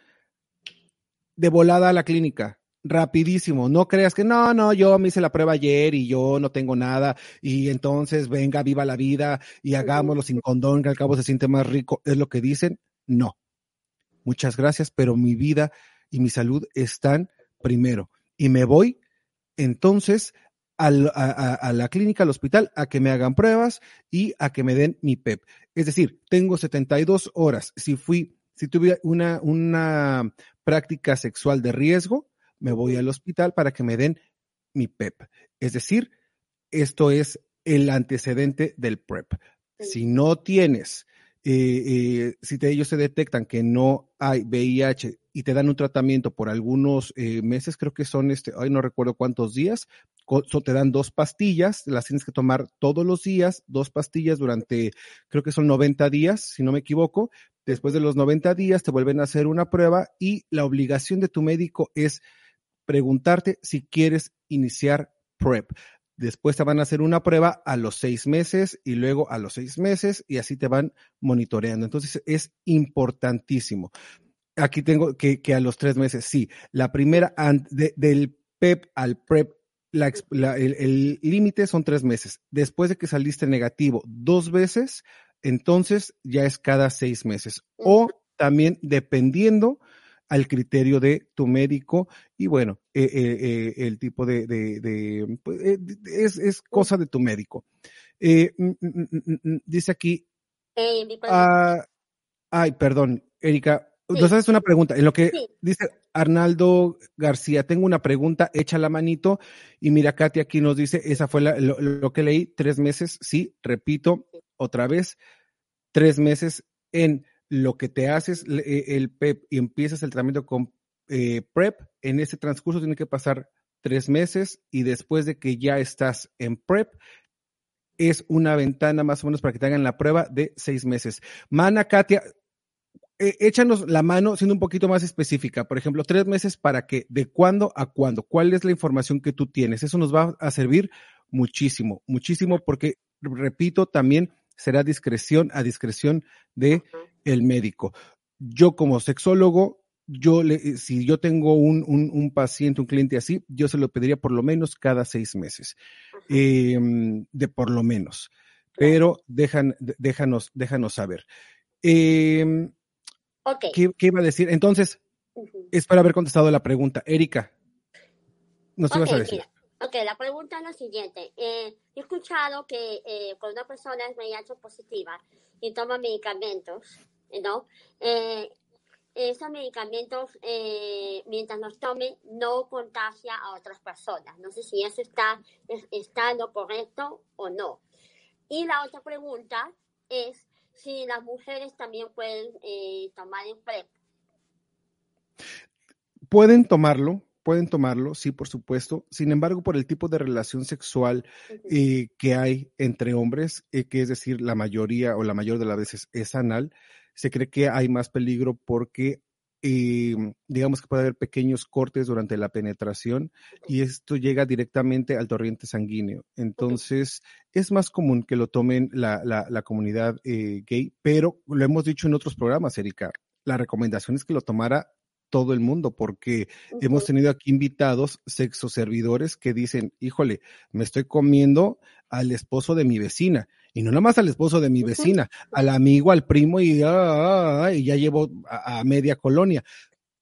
de volada a la clínica, rapidísimo. No creas que no, no, yo me hice la prueba ayer y yo no tengo nada y entonces venga, viva la vida y hagámoslo sin condón, que al cabo se siente más rico. Es lo que dicen. No. Muchas gracias, pero mi vida y mi salud están primero. Y me voy entonces a, a- a la clínica, al hospital, a que me hagan pruebas y a que me den mi PEP. Es decir, tengo 72 horas. Si fui, si tuve una, una práctica sexual de riesgo, me voy al hospital para que me den mi PEP. Es decir, esto es el antecedente del PrEP. Si no tienes, eh, eh, si te- ellos se detectan que no hay VIH y te dan un tratamiento por algunos eh, meses, creo que son, este, ay, no recuerdo cuántos días, so- te dan dos pastillas, las tienes que tomar todos los días, dos pastillas durante, creo que son 90 días, si no me equivoco. Después de los 90 días te vuelven a hacer una prueba y la obligación de tu médico es preguntarte si quieres iniciar PrEP. Después te van a hacer una prueba a los seis meses y luego a los seis meses y así te van monitoreando. Entonces es importantísimo. Aquí tengo que, que a los tres meses, sí. La primera, de- del PEP al PrEP, la el límite son tres meses. Después de que saliste negativo dos veces, entonces ya es cada seis meses. O también dependiendo al criterio de tu médico y bueno, eh, eh, eh, el tipo de, de- de- pues, es, es cosa de tu médico. Mm, mm, mm, dice aquí, ah, ay, perdón, Erika, Sí. nos haces una pregunta. En lo que Sí. dice, Arnaldo García, tengo una pregunta, echa la manito. Y mira, Katia aquí nos dice, esa fue la- lo, lo que leí, tres meses, sí, repito otra vez, tres meses en lo que te haces eh, el PEP y empiezas el tratamiento con eh, PrEP, en ese transcurso tiene que pasar tres meses y después de que ya estás en PrEP, es una ventana más o menos para que te hagan la prueba de seis meses. Mana, Katia, eh, échanos la mano siendo un poquito más específica. Por ejemplo, tres meses para qué, de cuándo a cuándo, cuál es la información que tú tienes. Eso nos va a servir muchísimo, muchísimo, porque, repito, también será discreción a discreción de el médico. Yo como sexólogo, yo le, eh, si yo tengo un, un, un paciente, un cliente así, yo se lo pediría por lo menos cada seis meses, eh, de por lo menos. Pero dejan, de- déjanos, déjanos saber. Eh, Ok. ¿qué, qué iba a decir? Entonces, Ujú. espero haber contestado la pregunta. Erika, nos Ok, ibas a decir. mira. Ok, la pregunta es la siguiente. Eh, he escuchado que eh, cuando una persona es VIH positiva y toma medicamentos, ¿no? Eh, esos medicamentos, eh, mientras los tome, no contagia a otras personas. No sé si eso está, es- está lo correcto o no. Y la otra pregunta es si las mujeres también pueden eh, tomar el PrEP. Pueden tomarlo, pueden tomarlo, sí, por supuesto. Sin embargo, por el tipo de relación sexual eh, que hay entre hombres, eh, que es decir, la mayoría o la mayor de las veces es anal, se cree que hay más peligro porque eh, digamos que puede haber pequeños cortes durante la penetración y esto llega directamente al torrente sanguíneo. Entonces, es más común que lo tomen la, la, la comunidad eh, gay, pero lo hemos dicho en otros programas, Erika, la recomendación es que lo tomara todo el mundo, porque hemos tenido aquí invitados sexoservidores que dicen, híjole, me estoy comiendo al esposo de mi vecina. Y no nada más al esposo de mi vecina, al amigo, al primo y, ah, ah, ah, y ya llevo a, a media colonia.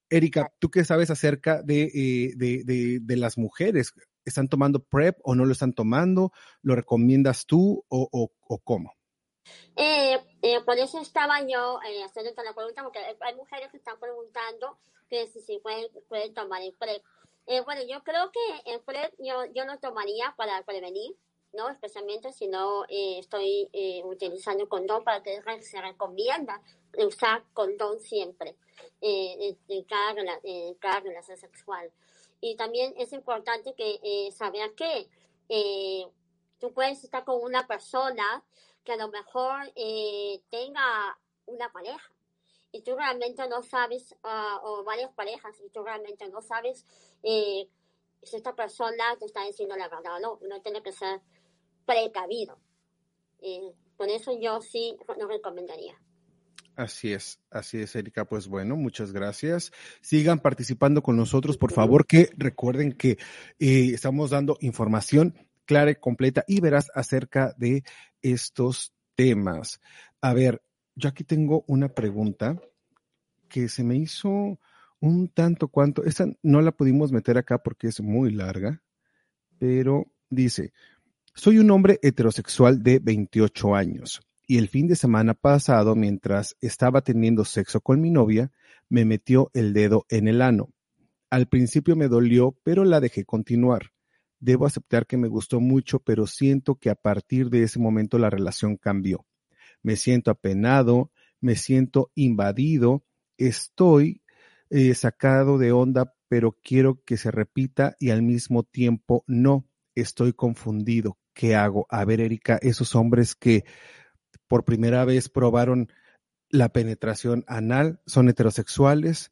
Erika, ¿tú qué sabes acerca de, eh, de, de, de las mujeres? ¿Están tomando PrEP o no lo están tomando? ¿Lo recomiendas tú o, o, o cómo? Eh, eh, por eso estaba yo eh, haciendo la pregunta, porque hay hay mujeres que están preguntando que si, si pueden, pueden tomar el PrEP. Eh, bueno, yo creo que el PrEP yo, yo lo tomaría para prevenir, ¿no? Especialmente si no eh, estoy eh, utilizando condón, para que se recomienda usar condón siempre eh, en, cada, en cada relación sexual. Y también es importante que saber que tú puedes estar con una persona que a lo mejor tenga una pareja y tú realmente no sabes, ah, o varias parejas, y tú realmente no sabes si esta persona te está diciendo la verdad o no. Uno tiene que ser precavido. Eh, por eso yo sí no recomendaría. Así es, así es, Erika. Pues bueno, muchas gracias. Sigan participando con nosotros, por favor, que recuerden que eh, estamos dando información clara y completa y verás acerca de estos temas. A ver, yo aquí tengo una pregunta que se me hizo un tanto cuanto, esta no la pudimos meter acá porque es muy larga, pero dice, soy un hombre heterosexual de 28 años y el fin de semana pasado, mientras estaba teniendo sexo con mi novia, me metió el dedo en el ano. Al principio me dolió, pero la dejé continuar. Debo aceptar que me gustó mucho, pero siento que a partir de ese momento la relación cambió. Me siento apenado, me siento invadido, estoy eh, sacado de onda, pero quiero que se repita y al mismo tiempo no. Estoy confundido. ¿Qué hago? A ver, Erika, esos hombres que por primera vez probaron la penetración anal, son heterosexuales,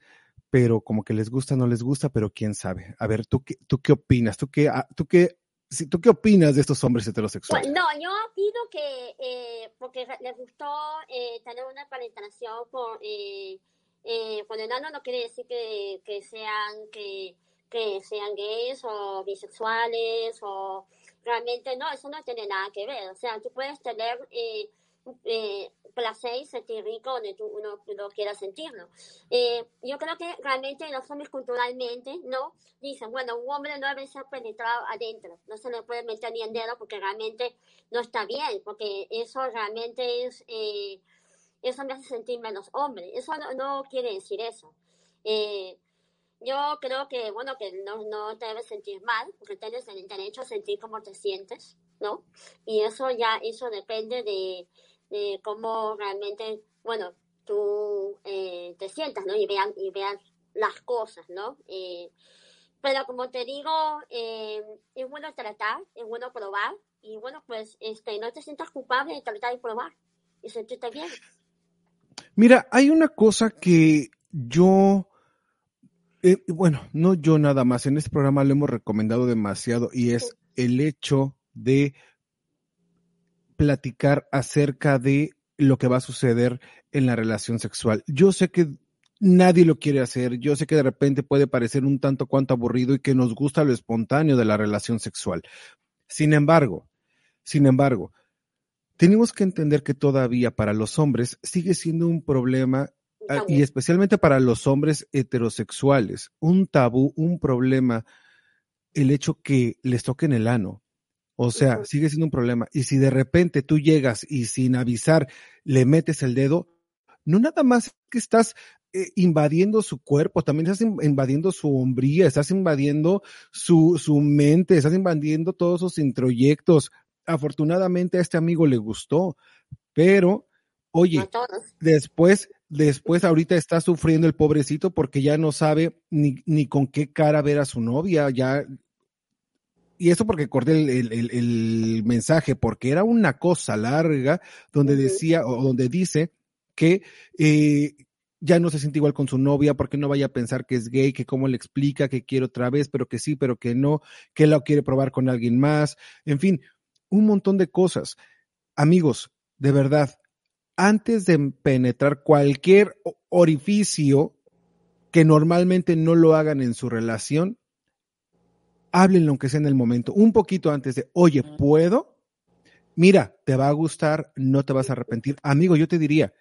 pero como que les gusta, no les gusta, pero quién sabe. A ver, ¿tú qué, tú qué opinas? ¿Tú qué, ah, tú qué, si, ¿tú qué opinas de estos hombres heterosexuales? No, yo opino que eh, porque les gustó eh, tener una penetración con, eh, eh, con enano no quiere decir que, que sean que, que sean gays o bisexuales o realmente no, eso no tiene nada que ver. O sea, tú puedes tener eh, eh, placer y sentir rico donde tú uno, uno quiera sentirlo. Eh, yo creo que realmente los hombres culturalmente, ¿no? Dicen, bueno, un hombre no debe ser penetrado adentro, no se le puede meter ni en dedo porque realmente no está bien, porque eso realmente es, eh, eso me hace sentir menos hombre. Eso no, no quiere decir eso. Eh, yo creo que, bueno, que no, no te debes sentir mal, porque tienes el derecho a sentir cómo te sientes, ¿no? Y eso ya, eso depende de, de cómo realmente, bueno, tú eh, te sientas, ¿no? Y vean, y vean las cosas, ¿no? Eh, pero como te digo, eh, es bueno tratar, es bueno probar, y bueno, pues este, no te sientas culpable de tratar y probar, y sentirte bien. Mira, hay una cosa que yo eh, bueno, no yo nada más, en este programa lo hemos recomendado demasiado y es el hecho de platicar acerca de lo que va a suceder en la relación sexual. Yo sé que nadie lo quiere hacer, yo sé que de repente puede parecer un tanto cuanto aburrido y que nos gusta lo espontáneo de la relación sexual. Sin embargo, sin embargo, tenemos que entender que todavía para los hombres sigue siendo un problema y especialmente para los hombres heterosexuales, un tabú, un problema, el hecho que les toquen el ano. O sea, sigue siendo un problema. Y si de repente tú llegas y sin avisar le metes el dedo, no nada más que estás eh, invadiendo su cuerpo, también estás invadiendo su hombría, estás invadiendo su, su mente, estás invadiendo todos sus introyectos. Afortunadamente a este amigo le gustó, pero oye, después Después ahorita está sufriendo el pobrecito porque ya no sabe ni, ni con qué cara ver a su novia, ya. Y eso porque corté el, el, el, mensaje, porque era una cosa larga donde decía, o donde dice que eh, ya no se siente igual con su novia, porque no vaya a pensar que es gay, que cómo le explica que quiere otra vez, pero que sí, pero que no, que la quiere probar con alguien más, en fin, un montón de cosas. Amigos, de verdad, antes de penetrar cualquier orificio que normalmente no lo hagan en su relación, háblenlo aunque sea en el momento, un poquito antes de, oye, ¿puedo? Mira, te va a gustar, no te vas a arrepentir. Amigo, yo te diría,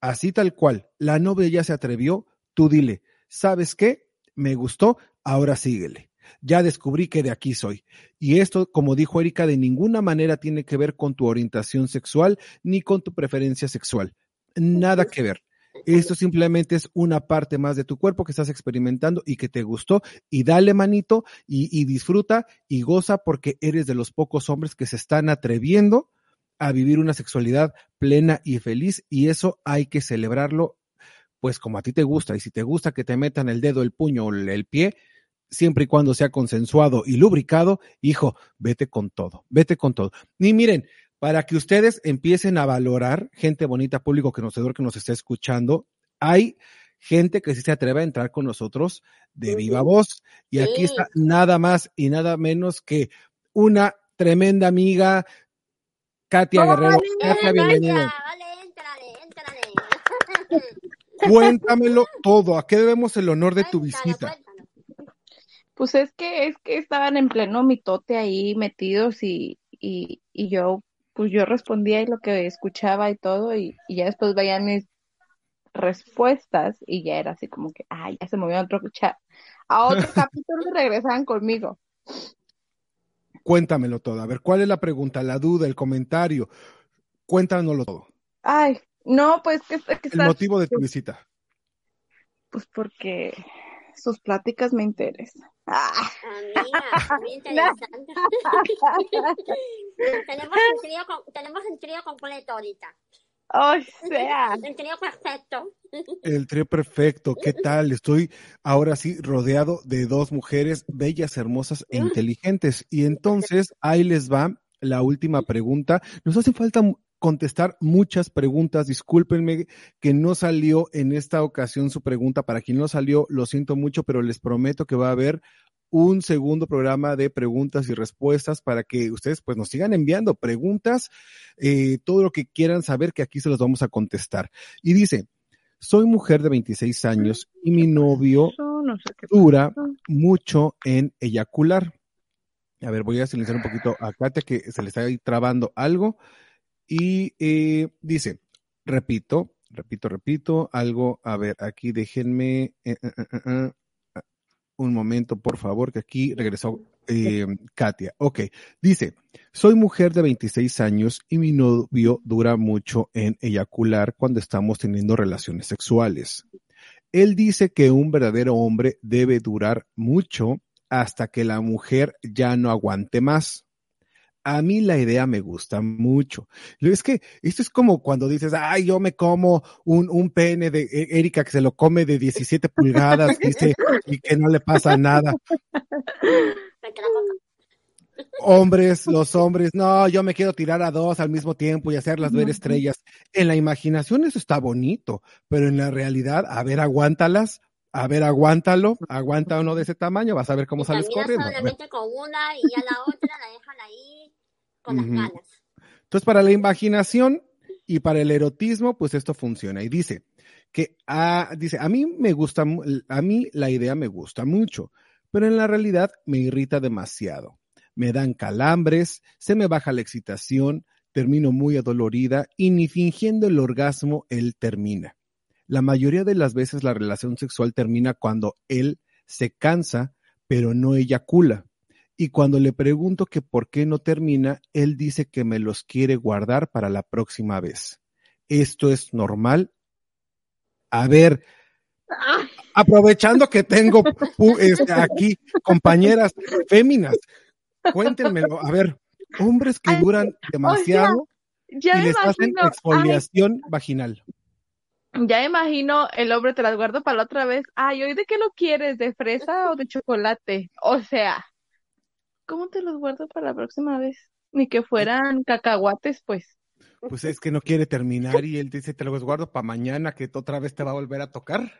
así tal cual, la novia ya se atrevió, tú dile, ¿sabes qué? Me gustó, ahora síguele ya descubrí que de aquí soy. Y esto, como dijo Erika, de ninguna manera tiene que ver con tu orientación sexual ni con tu preferencia sexual. Nada que ver. Esto simplemente es una parte más de tu cuerpo que estás experimentando y que te gustó. Y dale manito y, y disfruta y goza porque eres de los pocos hombres que se están atreviendo a vivir una sexualidad plena y feliz y eso hay que celebrarlo pues como a ti te gusta y si te gusta que te metan el dedo, el puño o el pie, siempre y cuando sea consensuado y lubricado, hijo, vete con todo, vete con todo. Y miren, para que ustedes empiecen a valorar, gente bonita, público conocedor que nos está escuchando, hay gente que sí se atreve a entrar con nosotros de viva voz. Y aquí está nada más y nada menos que una tremenda amiga, Katia Guerrero. Katia, bienvenida. [laughs] Cuéntamelo todo. ¿A qué debemos el honor de tu visita? Pues es que es que estaban en pleno mitote ahí metidos y, y, y yo pues yo respondía y lo que escuchaba y todo y, y, ya después veían mis respuestas y ya era así como que, ay, ya se movió a otro chat. A otro [laughs] capítulo y regresaban conmigo. Cuéntamelo todo. A ver, ¿cuál es la pregunta, la duda, el comentario? Cuéntanoslo todo. Ay, no, pues que, que El motivo de tu visita. Pues porque sus pláticas me interesan. Ah. Amiga, muy [laughs] interesante. tenemos, el trío, tenemos el trío completo ahorita. O sea. El trío perfecto. El trío perfecto, ¿qué tal? Estoy ahora sí rodeado de dos mujeres bellas, hermosas e inteligentes. Y entonces ahí les va la última pregunta. Nos hace falta contestar muchas preguntas. Discúlpenme que no salió en esta ocasión su pregunta. Para quien no salió, lo siento mucho, pero les prometo que va a haber un segundo programa de preguntas y respuestas para que ustedes pues nos sigan enviando preguntas, eh, todo lo que quieran saber que aquí se los vamos a contestar. Y dice, soy mujer de 26 años y mi novio dura mucho en eyacular. A ver, voy a silenciar un poquito a Katia que se le está ahí trabando algo. Y eh, dice, repito, repito, repito, algo, a ver, aquí déjenme eh, eh, un momento, por favor, que aquí regresó Katia. Ok, dice, soy mujer de 26 años y mi novio dura mucho en eyacular cuando estamos teniendo relaciones sexuales. Él dice que un verdadero hombre debe durar mucho hasta que la mujer ya no aguante más. A mí la idea me gusta mucho. Es que esto es como cuando dices, ay, yo me como un, un pene de E- Erika que se lo come de 17 pulgadas, dice, [laughs] y que no le pasa nada. Hombres, los hombres, no, yo me quiero tirar a dos al mismo tiempo y hacerlas ver estrellas. En la imaginación eso está bonito, pero en la realidad, a ver, aguántalas, a ver, aguántalo, aguanta uno de ese tamaño, vas a ver cómo Y sales corriendo. Solamente con una y ya la otra la dejan ahí con ganas. Entonces, para la imaginación y para el erotismo, pues esto funciona. Y dice que, ah, dice, a mí me gusta, a mí la idea me gusta mucho, pero en la realidad me irrita demasiado. Me dan calambres, se me baja la excitación, termino muy adolorida y ni fingiendo el orgasmo él termina. La mayoría de las veces la relación sexual termina cuando él se cansa, pero no eyacula. Y cuando le pregunto que por qué no termina, él dice que me los quiere guardar para la próxima vez. ¿Esto es normal? A ver, Ay, aprovechando que tengo [laughs] este, aquí compañeras féminas, cuéntenmelo. A ver, hombres que duran demasiado ya y les hacen ay, exfoliación vaginal. ya imagino el hombre te las guardo para la otra vez. Ay, ¿hoy de qué lo quieres? ¿De fresa o de chocolate? O sea, ¿cómo te los guardo para la próxima vez? Ni que fueran cacahuates, pues. Pues es que no quiere terminar y él dice, te los guardo para mañana que otra vez te va a volver a tocar.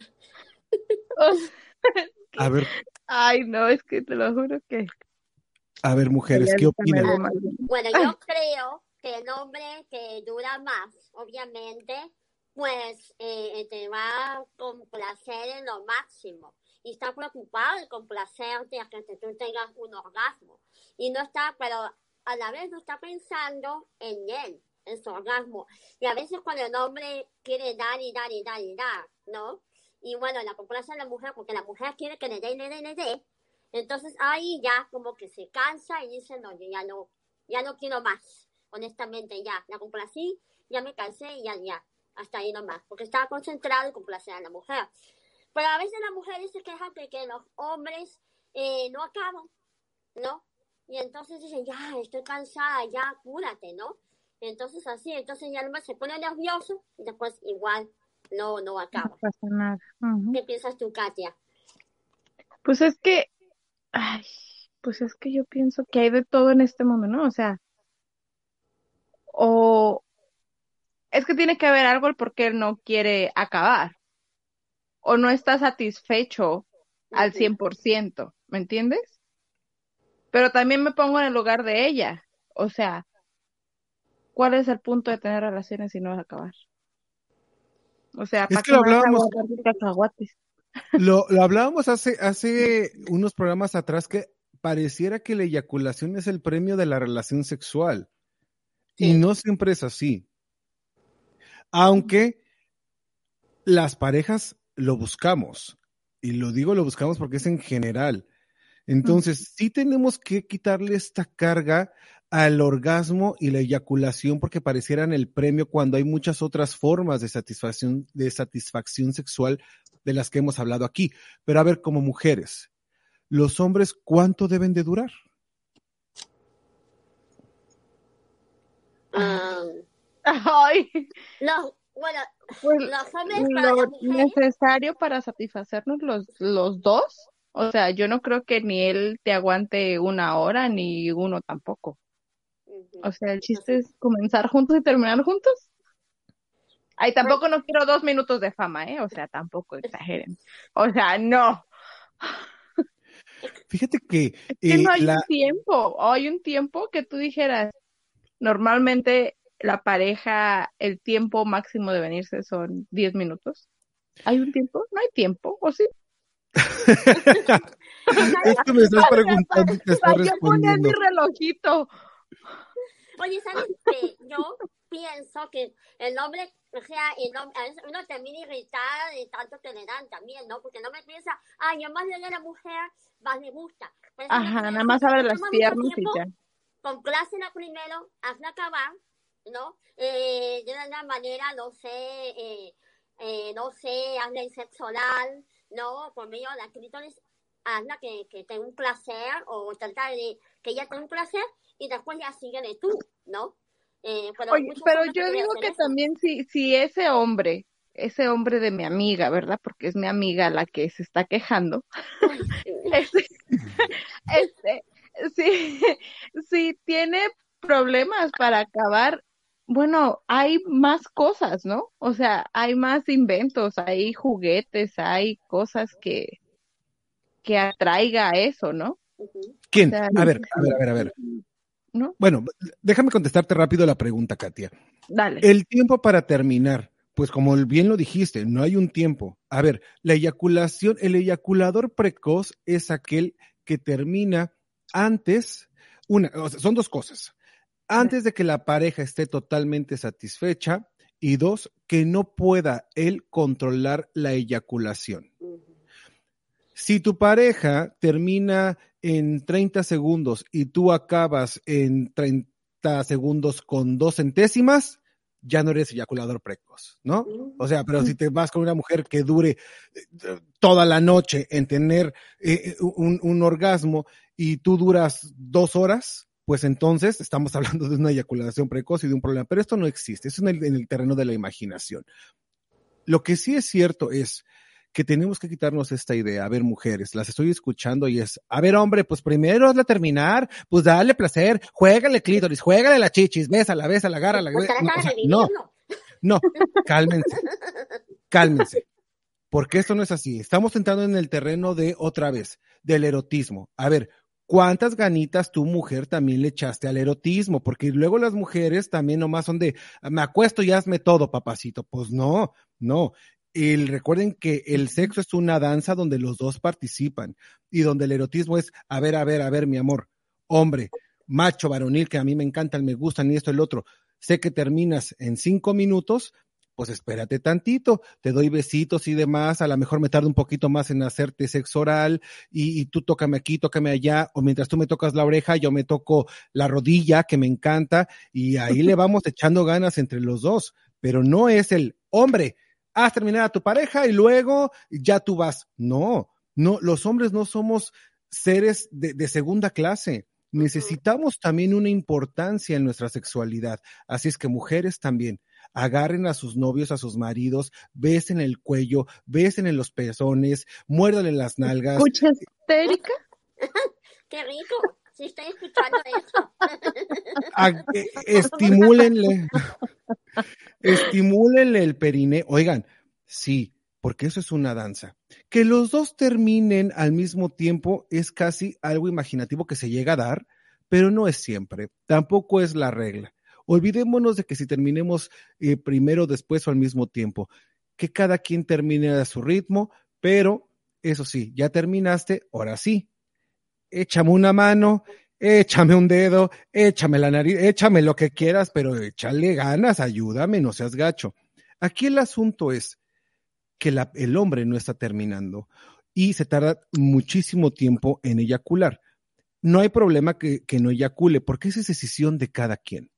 [laughs] O sea, A ver, ay, no, es que te lo juro que. a ver, mujeres, ¿qué opinan? Bueno, yo creo que el hombre que dura más, obviamente, pues eh, te va a complacer en lo máximo. Y está preocupado de complacerte hasta que tú tengas un orgasmo. Y no está, pero a la vez no está pensando en él, en su orgasmo. Y a veces cuando el hombre quiere dar y dar y dar y dar, ¿no? Y bueno, la complace a la mujer porque la mujer quiere que le dé, le dé, le dé. Entonces ahí ya como que se cansa y dice, no, yo ya no, ya no quiero más, honestamente, ya, la complací, ya me cansé y ya, ya, hasta ahí nomás, porque estaba concentrado en complacer a la mujer. Pero a veces las mujeres se quejan de que los hombres eh, no acaban, ¿no? Y entonces dicen, ya, estoy cansada, ya, cúrate, ¿no? Entonces así, entonces ya el hombre se pone nervioso y después igual no, no No acaba. pasa nada. Ujú. ¿Qué piensas tú, Katia? Pues es que, ay, pues es que yo pienso que hay de todo en este mundo, ¿no? O sea, o es que tiene que haber algo el por qué él no quiere acabar, o no está satisfecho al Ujú. 100%, ¿me entiendes? Pero también me pongo en el lugar de ella, o sea, ¿cuál es el punto de tener relaciones si no es acabar? O sea, Es ¿para que qué lo vas a hablábamos, lo, lo hablábamos hace, hace unos programas atrás que pareciera que la eyaculación es el premio de la relación sexual. Y Sí. no siempre es así. Aunque las parejas lo buscamos. Y lo digo lo buscamos porque es en general. Entonces, sí tenemos que quitarle esta carga al orgasmo y la eyaculación porque parecieran el premio cuando hay muchas otras formas de satisfacción, de satisfacción sexual de las que hemos hablado aquí. Pero a ver, como mujeres, los hombres, ¿cuánto deben de durar? Ah, [laughs] Ay, los, bueno, pues los hombres para lo necesario para satisfacernos los, los dos. O sea, yo no creo que ni él te aguante una hora, ni uno tampoco. O sea, el chiste es comenzar juntos y terminar juntos. Ay, tampoco no quiero dos minutos de fama, ¿eh? O sea, tampoco exageren. O sea, no. Fíjate que Es que eh, no hay la, un tiempo. Hay un tiempo que tú dijeras, normalmente la pareja, el tiempo máximo de venirse son 10 minutos. ¿Hay un tiempo? No hay tiempo, ¿o sí? [laughs] es que me estás preguntando y te estoy Ay, yo ponía respondiendo. mi relojito. Oye, ¿sabes qué? Yo pienso que el hombre, o sea, el hom- a veces uno termina irritada de tanto que le dan también, ¿no? Porque no me piensa, ay, yo más le doy a la mujer, más le gusta. Pero Ajá, nada más abre las piernas y ya. complácela primero, hazla acabar, ¿no? Eh, de una manera, no sé, eh, eh, no sé, hazle el sexo oral, ¿no? Por medio de la clítoris, hazla que, que tenga un placer o tratar de que ella tenga un placer y después ya síguele tú, ¿no? Eh, pero Oye, yo digo que eso. también si, si ese hombre, ese hombre de mi amiga, ¿verdad? Porque es mi amiga la que se está quejando. [laughs] Este, este, sí, [laughs] sí tiene problemas para acabar, bueno, hay más cosas, ¿no? O sea, hay más inventos, hay juguetes, hay cosas que, que atraiga a eso, ¿no? ¿Quién? O sea, A ver, a ver, a ver, a ver. ¿No? Bueno, déjame contestarte rápido la pregunta, Katia. Dale. El tiempo para terminar, pues como bien lo dijiste, no hay un tiempo. A ver, la eyaculación, el eyaculador precoz es aquel que termina antes, una, o sea, son dos cosas. Antes de que la pareja esté totalmente satisfecha y dos, que no pueda él controlar la eyaculación. Si tu pareja termina en 30 segundos y tú acabas en 30 segundos con dos centésimas, ya no eres eyaculador precoz, ¿no? O sea, pero si te vas con una mujer que dure eh, toda la noche en tener eh, un, un orgasmo y tú duras dos horas, pues entonces estamos [laughs] hablando de una eyaculación precoz y de un problema. Pero esto no existe, es en el, en el terreno de la imaginación. Lo que sí es cierto es que tenemos que quitarnos esta idea. A ver, mujeres, las estoy escuchando y es, a ver, hombre, pues primero hazla terminar, pues dale placer, juégale clítoris, juégale la chichis, bésala, bésala, agárrala. Pues No, o sea, no, no, cálmense, cálmense. Porque esto no es así. Estamos entrando en el terreno de otra vez, del erotismo. A ver, ¿cuántas ganitas tu mujer también le echaste al erotismo? Porque luego las mujeres también nomás son de, me acuesto y hazme todo, papacito. Pues no, no. El, recuerden que el sexo es una danza donde los dos participan y donde el erotismo es, a ver, a ver, a ver, mi amor, hombre, macho, varonil, que a mí me encantan, me gustan y esto, el otro. Sé que terminas en cinco minutos, pues espérate tantito, te doy besitos y demás, a lo mejor me tardo un poquito más en hacerte sexo oral y, y, tú tócame aquí, tócame allá, o mientras tú me tocas la oreja, yo me toco la rodilla, que me encanta, y ahí le [laughs] vamos echando ganas entre los dos, pero no es el hombre, haz terminar a tu pareja y luego ya tú vas. No, no, los hombres no somos seres de, de segunda clase. Necesitamos también una importancia en nuestra sexualidad. Así es que mujeres también, agarren a sus novios, a sus maridos, besen el cuello, besen en los pezones, muérdale las nalgas. ¿Escuchas, [laughs] Erika? Qué rico. Sí, estoy escuchando eso. A- eh, estimúlenle, estimúlenle el periné. Oigan, sí, porque eso es una danza. Que los dos terminen al mismo tiempo es casi algo imaginativo que se llega a dar, pero no es siempre. Tampoco es la regla. Olvidémonos de que si terminemos eh, primero, después o al mismo tiempo, que cada quien termine a su ritmo, pero eso sí, ya terminaste, ahora sí, échame una mano, échame un dedo, échame la nariz, échame lo que quieras, pero échale ganas, ayúdame, no seas gacho. Aquí el asunto es que el hombre no está terminando y se tarda muchísimo tiempo en eyacular. No hay problema que, que no eyacule, porque esa es decisión de cada quien.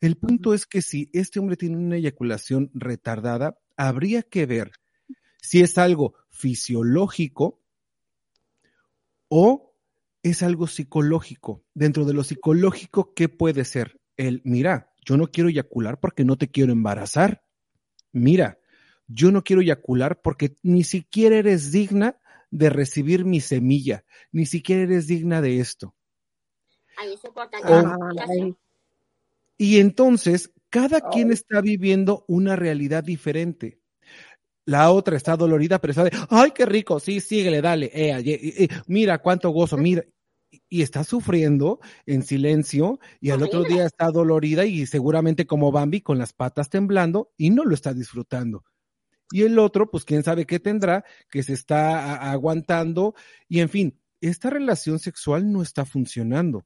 El punto es que si este hombre tiene una eyaculación retardada, habría que ver si es algo fisiológico o es algo psicológico. Dentro de lo psicológico, ¿qué puede ser? El, mira, yo no quiero eyacular porque no te quiero embarazar. Mira, yo no quiero eyacular porque ni siquiera eres digna de recibir mi semilla, ni siquiera eres digna de esto. Ahí es importante Oh. Y entonces, cada quien está viviendo una realidad diferente. La otra está dolorida, pero está de, ay, qué rico, sí, síguele, dale, eh, eh, eh, mira cuánto gozo, mira. Y está sufriendo en silencio y al otro día está dolorida y seguramente como Bambi con las patas temblando y no lo está disfrutando. Y el otro, pues quién sabe qué tendrá, que se está aguantando y en fin, esta relación sexual no está funcionando.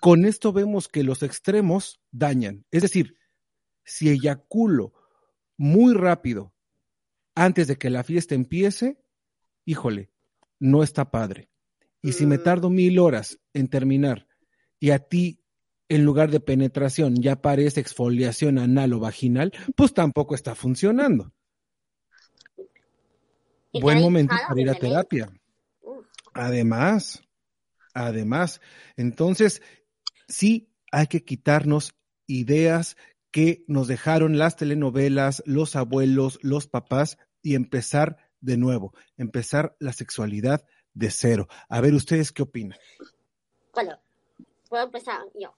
Con esto vemos que los extremos dañan. Es decir, si eyaculo muy rápido antes de que la fiesta empiece, híjole, no está padre. Y si me Mm. tardo mil horas en terminar y a ti en lugar de penetración ya aparece exfoliación anal o vaginal, pues tampoco está funcionando. Buen momento para ir a terapia. Además, además, entonces, sí hay que quitarnos ideas que nos dejaron las telenovelas, los abuelos, los papás y empezar de nuevo, empezar la sexualidad de cero. A ver, ¿ustedes qué opinan? Bueno, puedo empezar yo.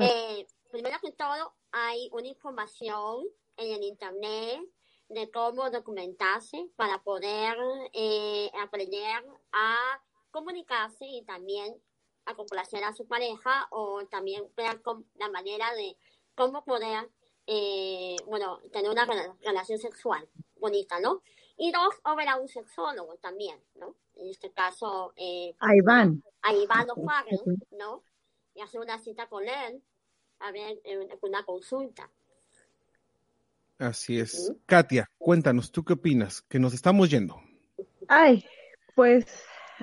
Eh, primero que todo, hay una información en el internet de cómo documentarse para poder eh, aprender a comunicarse y también a complacer a su pareja o también ver la manera de cómo poder, eh, bueno, tener una rela- relación sexual bonita, ¿no? Y dos, o ver a un sexólogo también, ¿no? En este caso, eh, Ahí van. a Farrell, ¿no? Y hacer una cita con él, a ver, eh, una consulta. Así es. Ujú. Katia, cuéntanos, ¿tú qué opinas? Que nos estamos yendo. Ay, pues,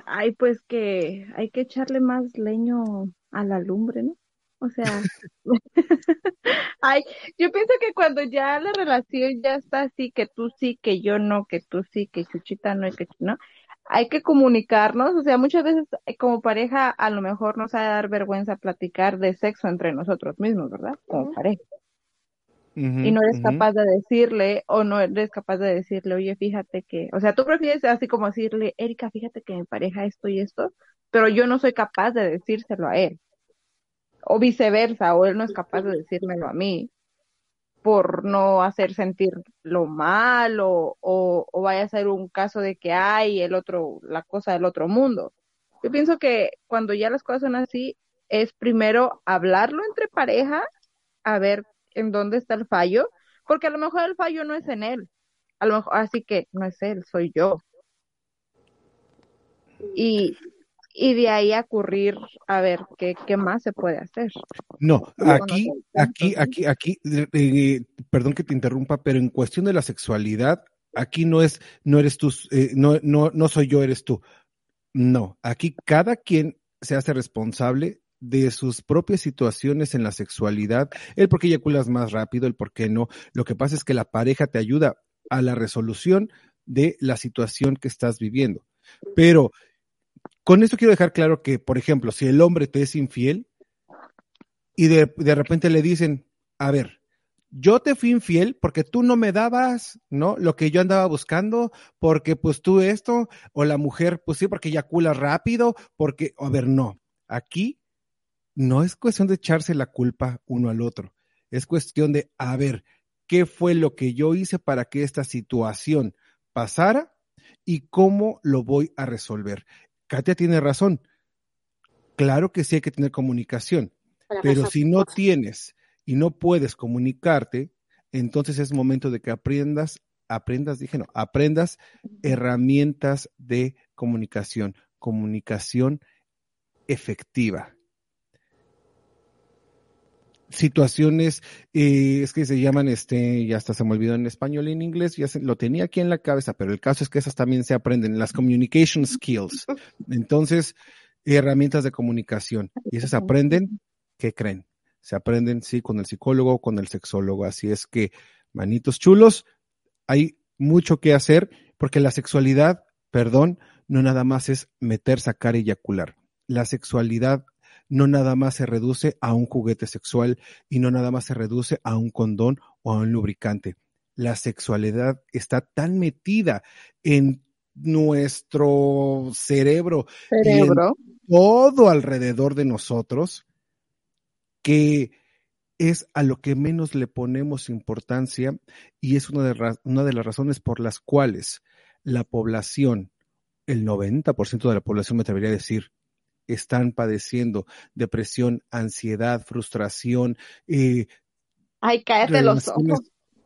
ay, pues que hay que echarle más leño a la lumbre, ¿no? O sea, [laughs] ay, yo pienso que cuando ya la relación ya está así, que tú sí, que yo no, que tú sí, que Chuchita no, y que no, hay que comunicarnos, o sea, muchas veces eh, como pareja a lo mejor nos ha de dar vergüenza platicar de sexo entre nosotros mismos, ¿verdad? Como pareja. Y no eres capaz de decirle o no eres capaz de decirle, oye, fíjate que, o sea, tú prefieres así como decirle, Erika, fíjate que mi pareja esto y esto, pero yo no soy capaz de decírselo a él. O viceversa, o él no es capaz de decírmelo a mí por no hacer sentir lo mal o, o, o vaya a ser un caso de que hay el otro, la cosa del otro mundo. Yo pienso que cuando ya las cosas son así, es primero hablarlo entre pareja, a ver en dónde está el fallo, porque a lo mejor el fallo no es en él, a lo mejor, así que no es él, soy yo. Y, y de ahí a ocurrir a ver qué, qué más se puede hacer. No, aquí, aquí, aquí, aquí, eh, eh, perdón que te interrumpa, pero en cuestión de la sexualidad, aquí no es, no eres tú, eh, no, no, no soy yo, eres tú. No, aquí cada quien se hace responsable de sus propias situaciones en la sexualidad, el por qué eyaculas más rápido, el por qué no. Lo que pasa es que la pareja te ayuda a la resolución de la situación que estás viviendo. Pero con esto quiero dejar claro que, por ejemplo, si el hombre te es infiel y de, de repente le dicen, a ver, yo te fui infiel porque tú no me dabas, ¿no? Lo que yo andaba buscando, porque pues tú esto, o la mujer, pues sí, porque eyacula rápido, porque, a ver, no. Aquí no es cuestión de echarse la culpa uno al otro. Es cuestión de, a ver, ¿qué fue lo que yo hice para que esta situación pasara y cómo lo voy a resolver? Katia tiene razón. Claro que sí hay que tener comunicación, para pero si no cosas. tienes y no puedes comunicarte, entonces es momento de que aprendas, aprendas, dije no, aprendas herramientas de comunicación, comunicación efectiva. Situaciones, eh, es que se llaman, este, ya hasta se me olvidó en español y en inglés, ya se- lo tenía aquí en la cabeza, pero el caso es que esas también se aprenden, las communication skills. Entonces, herramientas de comunicación. Y esas aprenden, ¿qué creen? Se aprenden, sí, con el psicólogo o con el sexólogo. Así es que, manitos chulos, hay mucho que hacer porque la sexualidad, perdón, no nada más es meter, sacar eyacular. La sexualidad no nada más se reduce a un juguete sexual y no nada más se reduce a un condón o a un lubricante. La sexualidad está tan metida en nuestro cerebro Cerebro. todo alrededor de nosotros que es a lo que menos le ponemos importancia y es una de, una de las razones por las cuales la población, el 90% de la población me atrevería a decir, están padeciendo depresión, ansiedad, frustración, eh, Ay, cállate los ojos.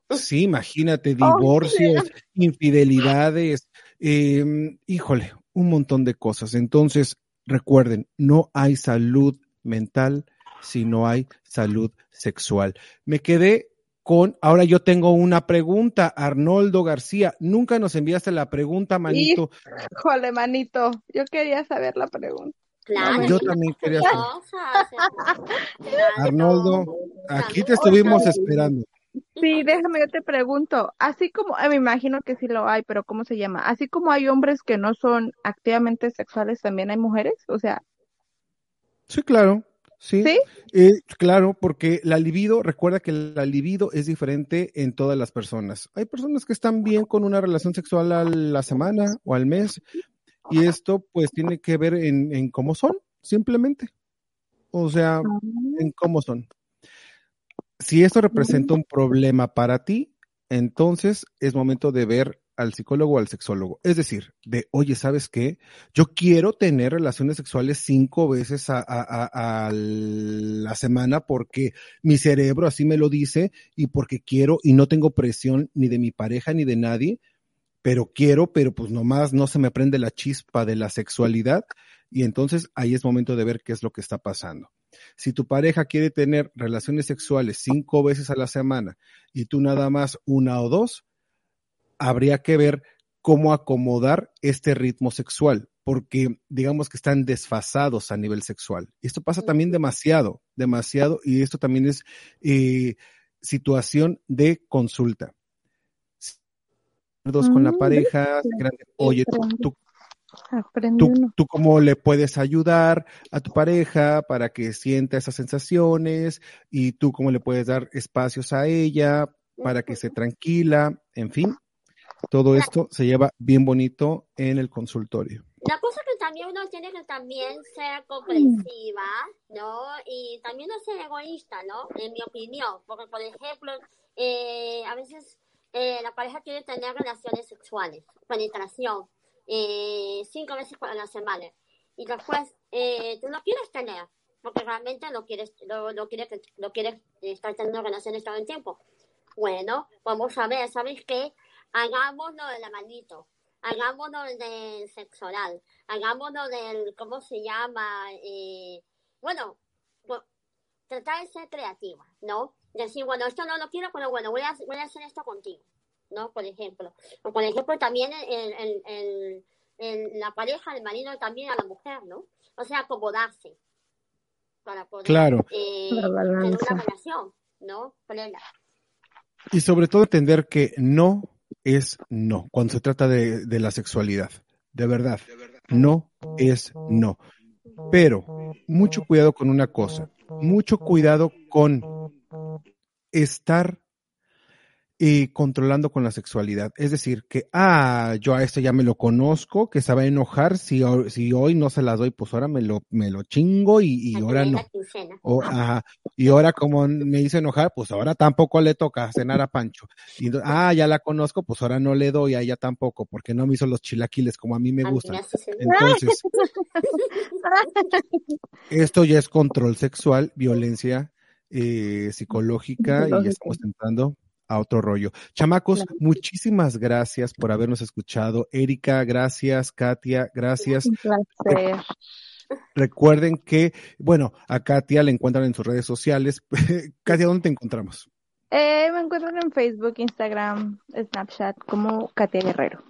Sí, imagínate, Oh, divorcios, infidelidades, eh, híjole, un montón de cosas. Entonces, recuerden, no hay salud mental si no hay salud sexual. Me quedé con, ahora yo tengo una pregunta, Arnoldo García, nunca nos enviaste la pregunta, manito. Híjole, manito, yo quería saber la pregunta. Claro, Yo y también quería hacer. Arnoldo, aquí te estuvimos esperando. Sí, déjame, yo te pregunto, así como, eh, me imagino que sí lo hay, pero ¿cómo se llama? Así como hay hombres que no son activamente sexuales, también hay mujeres, o sea, Sí, claro. Sí. ¿sí? Eh, claro, porque la libido, recuerda que la libido es diferente en todas las personas. Hay personas que están bien con una relación sexual a la semana o al mes, y esto pues tiene que ver en, en cómo son, simplemente. O sea, en cómo son. Si esto representa un problema para ti, entonces es momento de ver al psicólogo o al sexólogo. Es decir, de, oye, ¿sabes qué? Yo quiero tener relaciones sexuales cinco veces a, a- a- a la semana porque mi cerebro así me lo dice y porque quiero y no tengo presión ni de mi pareja ni de nadie, pero quiero, pero pues nomás no se me prende la chispa de la sexualidad y entonces ahí es momento de ver qué es lo que está pasando. Si tu pareja quiere tener relaciones sexuales cinco veces a la semana y tú nada más una o dos, habría que ver cómo acomodar este ritmo sexual, porque digamos que están desfasados a nivel sexual. Esto pasa también demasiado, demasiado, y esto también es eh, situación de consulta. Dos con la Mm, pareja, oye, tú, tú tú, tú cómo le puedes ayudar a tu pareja para que sienta esas sensaciones y tú cómo le puedes dar espacios a ella para que se tranquila, en fin, todo esto se lleva bien bonito en el consultorio. La cosa que también uno tiene que también ser comprensiva, ¿no? Y también no ser egoísta, ¿no? En mi opinión, porque por ejemplo, eh, a veces eh, la pareja quiere tener relaciones sexuales, penetración, eh, cinco veces a la semana, y después eh, tú no quieres tener, porque realmente no quieres, no, no quieres, no quieres estar teniendo relaciones todo el tiempo. Bueno, vamos a ver, ¿sabes qué? Hagámoslo de la manito, hagámoslo del sexo oral, hagámoslo del, ¿cómo se llama? Eh, bueno, pues, tratar de ser creativa, ¿no? Decir, bueno, esto no lo quiero, pero bueno, voy a, voy a hacer esto contigo, ¿no? Por ejemplo. O por ejemplo, también el, el, el, el- la pareja, el marido también a la mujer, ¿no? O sea, acomodarse para poder Claro. eh, tener una relación, ¿no? Plena. Y sobre todo entender que no es no cuando se trata de, de la sexualidad. De verdad, no es no. Pero mucho cuidado con una cosa, mucho cuidado con estar eh, controlando con la sexualidad. Es decir, que, ah, yo a esto ya me lo conozco, que se va a enojar, si, si hoy no se las doy, pues ahora me lo, me lo chingo y, y ahora no. O, ajá, y ahora como me hizo enojar, pues ahora tampoco le toca cenar a Pancho. Y ah, ya la conozco, pues ahora no le doy a ella tampoco, porque no me hizo los chilaquiles como a mí me gustan. Entonces, [laughs] esto ya es control sexual, violencia eh, psicológica y estamos entrando a otro rollo. Chamacos, Claro. muchísimas gracias por habernos escuchado. Erika, gracias. Katia, gracias. Un placer. Recuerden que, bueno, a Katia la encuentran en sus redes sociales. [laughs] Katia, ¿dónde te encontramos? Eh, me encuentran en Facebook, Instagram, Snapchat como Katia Guerrero.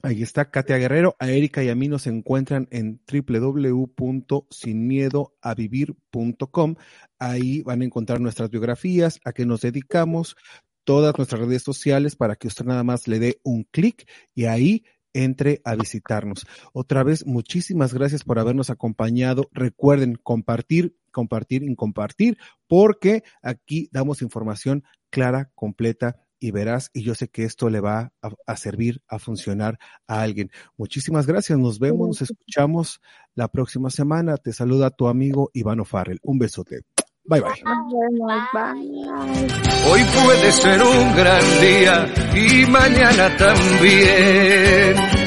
Ahí está Katia Guerrero. A Erika y a mí nos encuentran en www.sinmiedoavivir.com. Ahí van a encontrar nuestras biografías, a qué nos dedicamos, todas nuestras redes sociales para que usted nada más le dé un clic y ahí entre a visitarnos. Otra vez, muchísimas gracias por habernos acompañado. Recuerden compartir, compartir y compartir, porque aquí damos información clara, completa y verás, y yo sé que esto le va a, a servir, a funcionar a alguien. Muchísimas gracias, nos vemos, nos escuchamos la próxima semana. Te saluda tu amigo Ivano Farrell. Un besote. Bye. Bye. Hoy puede ser un gran día y mañana también.